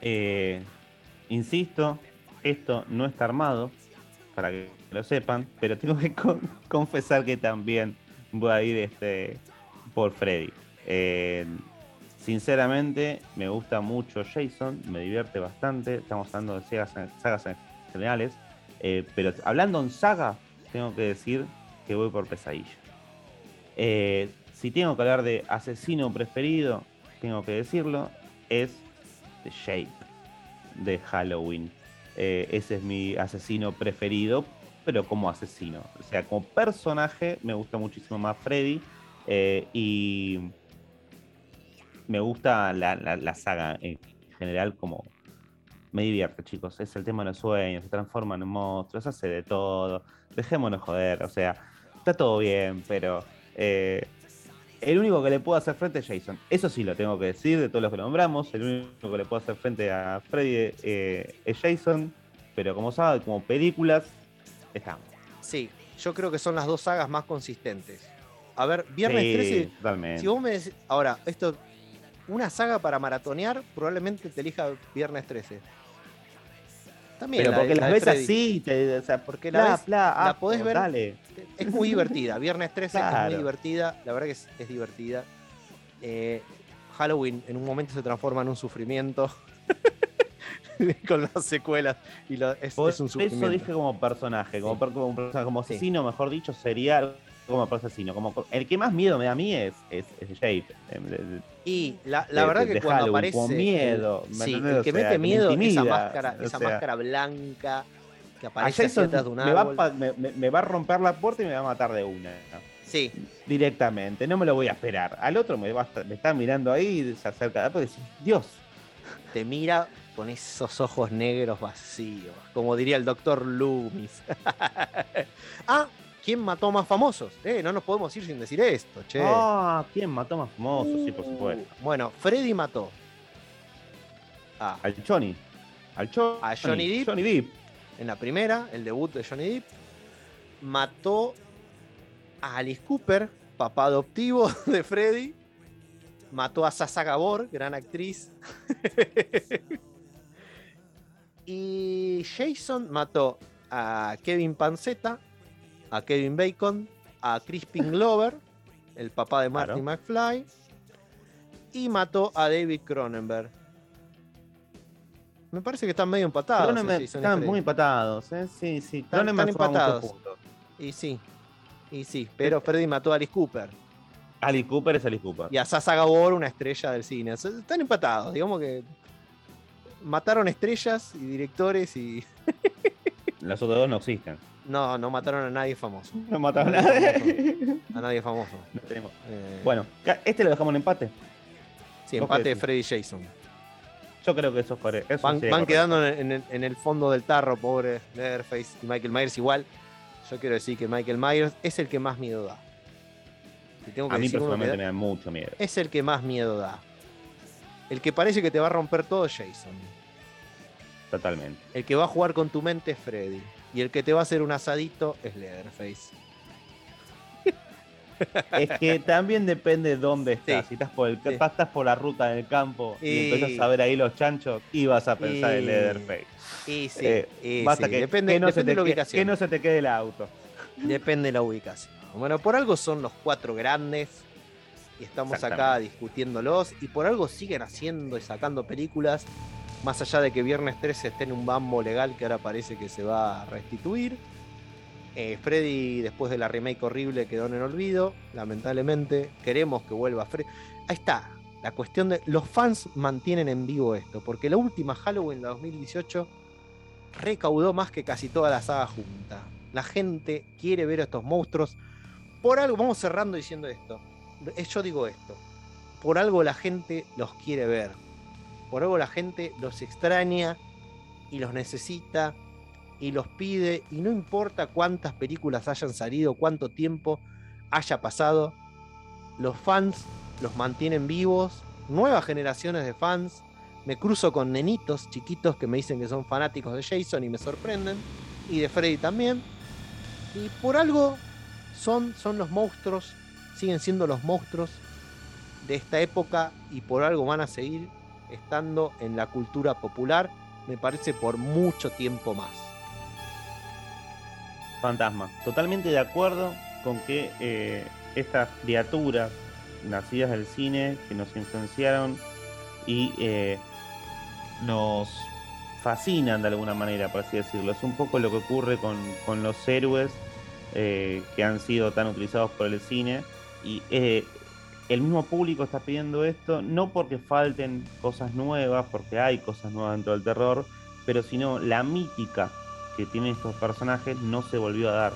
Eh, insisto, esto no está armado, para que lo sepan, pero tengo que con- confesar que también voy a ir este, por Freddy. Eh, sinceramente, me gusta mucho Jason, me divierte bastante. Estamos hablando de sagas, en generales, eh, pero hablando en saga, tengo que decir que voy por Pesadilla. Si tengo que hablar de asesino preferido, tengo que decirlo, es The Shape de Halloween. Eh, ese es mi asesino preferido, pero como asesino. O sea, como personaje me gusta muchísimo más Freddy eh, y me gusta la saga en general como... Me divierte, chicos. Es el tema de los sueños, se transforman en monstruos, hace de todo. Dejémonos joder, o sea, está todo bien, pero eh, el único que le puedo hacer frente es Jason. Eso sí lo tengo que decir de todos los que nombramos. El único que le puedo hacer frente a Freddy eh, es Jason. Pero como sabe, como películas, estamos. Sí, yo creo que son las dos sagas más consistentes. A ver, Viernes Sí, 13, Totalmente. si vos me decís, ahora, esto, una saga para maratonear, probablemente te elija Viernes 13. También pero la porque la las ves Freddy. así, te, o sea, Porque la bla, ves- la ah, podés ver- Dale. Es muy divertida. Viernes 13 es muy divertida. La verdad que es, es divertida. Eh, Halloween en un momento se transforma en un sufrimiento. con las secuelas. Y lo- es, un eso sufrimiento. dije como personaje, como, Sí. per- como, personaje, como Sí. asesino, mejor dicho, sería como asesino. Como, el que más miedo me da a mí es, es, es Shape. eh, de- de- Y la, la de- verdad de que cuando Halloween, aparece. miedo, el, ¿me sí, el que O sea, mete que me miedo, esa máscara, o esa sea. máscara blanca que aparece atrás de un me va, a árbol. me- va a romper la puerta y me va a matar de una. Sí, Directamente, no me lo voy a esperar. Al otro me, va me está mirando ahí y se acerca. Dios, te mira con esos ojos negros vacíos, como diría el doctor Loomis. ah, ¿quién mató más famosos? Eh, no nos podemos ir sin decir esto, che. ah, ¿quién mató más famoso? Sí, por supuesto. Uh, Bueno, Freddy mató a, Al Johnny. Al Johnny. A Johnny Depp. Johnny Depp. en la primera, el debut de Johnny Depp. Mató a Alice Cooper, papá adoptivo de Freddy. Mató a Sasa Gabor, gran actriz. y Jason mató a Kevin Panceta a Kevin Bacon, a Crispin Glover, el papá de Marty Claro. McFly, y mató a David Cronenberg. Me parece que están medio empatados. Cronenberg y están muy empatados, ¿eh? Sí, sí. Están- empatados. Y sí, y sí, pero Freddy mató a Alice Cooper. Alice Cooper es Alice Cooper. Y a Sasa Gabor, una estrella del cine. Están empatados, digamos que mataron estrellas y directores y Los otros dos no existen. no, no mataron a nadie famoso. No mataron a nadie. A nadie famoso. No tenemos. Eh, Bueno, este lo dejamos en empate. sí, ¿vos empate de? Freddy Jason. Yo creo que eso es correcto. Eso Van, sí es van correcto. quedando en, el, en el fondo del tarro, pobre Leatherface y Michael Myers igual. Yo quiero decir que Michael Myers es el que más miedo da. Si tengo que A mí personalmente da- me da mucho miedo. es el que más miedo da. El que parece que te va a romper todo es Jason. Totalmente. El que va a jugar con tu mente es Freddy. Y el que te va a hacer un asadito es Leatherface. Es que también depende de dónde estás. Sí. Si estás por, el, Sí. estás por la ruta del campo y, Y- empezás a ver ahí los chanchos y vas a pensar en Leatherface. Y sí, Eh, y basta sí, que, depende, que no, se depende te de la ubicación. que no se te quede el auto. Depende de la ubicación. Bueno, por algo son los cuatro grandes y estamos acá discutiéndolos y por algo siguen haciendo y sacando películas, más allá de que Viernes 13 esté en un bambo legal que ahora parece que se va a restituir. Eh, Freddy, después de la remake horrible, quedó en el olvido, lamentablemente. Queremos que vuelva Freddy. Ahí está, la cuestión de... Los fans mantienen en vivo esto, porque la última Halloween, la 2018, recaudó más que casi toda la saga junta. La gente quiere ver a estos monstruos. Por algo, vamos cerrando diciendo esto. Eh, Yo digo esto. Por algo la gente los quiere ver. Por algo la gente los extraña y los necesita y los pide. Y no importa cuántas películas hayan salido, cuánto tiempo haya pasado, los fans los mantienen vivos. Nuevas generaciones de fans. Me cruzo con nenitos chiquitos que me dicen que son fanáticos de Jason y me sorprenden. Y de Freddy también. Y por algo son, son los monstruos, siguen siendo los monstruos de esta época y por algo van a seguir estando en la cultura popular, me parece por mucho tiempo más. Fantasma. Totalmente de acuerdo con que eh, estas criaturas nacidas del cine que nos influenciaron y eh, nos fascinan de alguna manera, por así decirlo. Es un poco lo que ocurre con, con los héroes eh, que han sido tan utilizados por el cine. Y el mismo público está pidiendo esto, no porque falten cosas nuevas, porque hay cosas nuevas dentro del terror, pero sino la mítica que tienen estos personajes no se volvió a dar.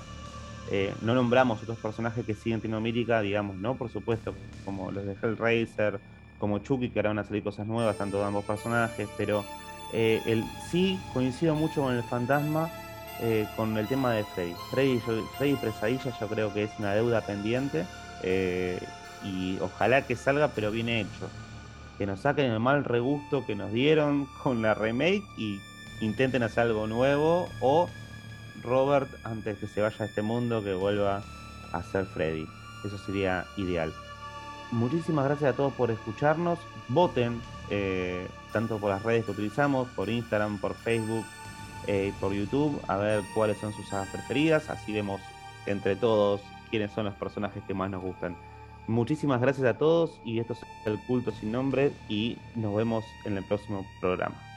Eh, no nombramos otros personajes que siguen teniendo mítica, digamos, ¿no? Por supuesto, como los de Hellraiser, como Chucky, que ahora van a salir cosas nuevas, tanto de ambos personajes, pero eh, el, sí coincido mucho con el fantasma, eh, con el tema de Freddy. Freddy, yo- Freddy Pesadilla yo creo que es una deuda pendiente eh, y ojalá que salga, pero bien hecho. Que nos saquen el mal regusto que nos dieron con la remake y intenten hacer algo nuevo o Robert antes que se vaya a este mundo que vuelva a ser Freddy. Eso sería ideal. Muchísimas gracias a todos por escucharnos. Voten eh, tanto por las redes que utilizamos, por Instagram, por Facebook eh, por YouTube, a ver cuáles son sus sagas preferidas. Así vemos entre todos quiénes son los personajes que más nos gustan. Muchísimas gracias a todos y esto es el culto sin nombre y nos vemos en el próximo programa.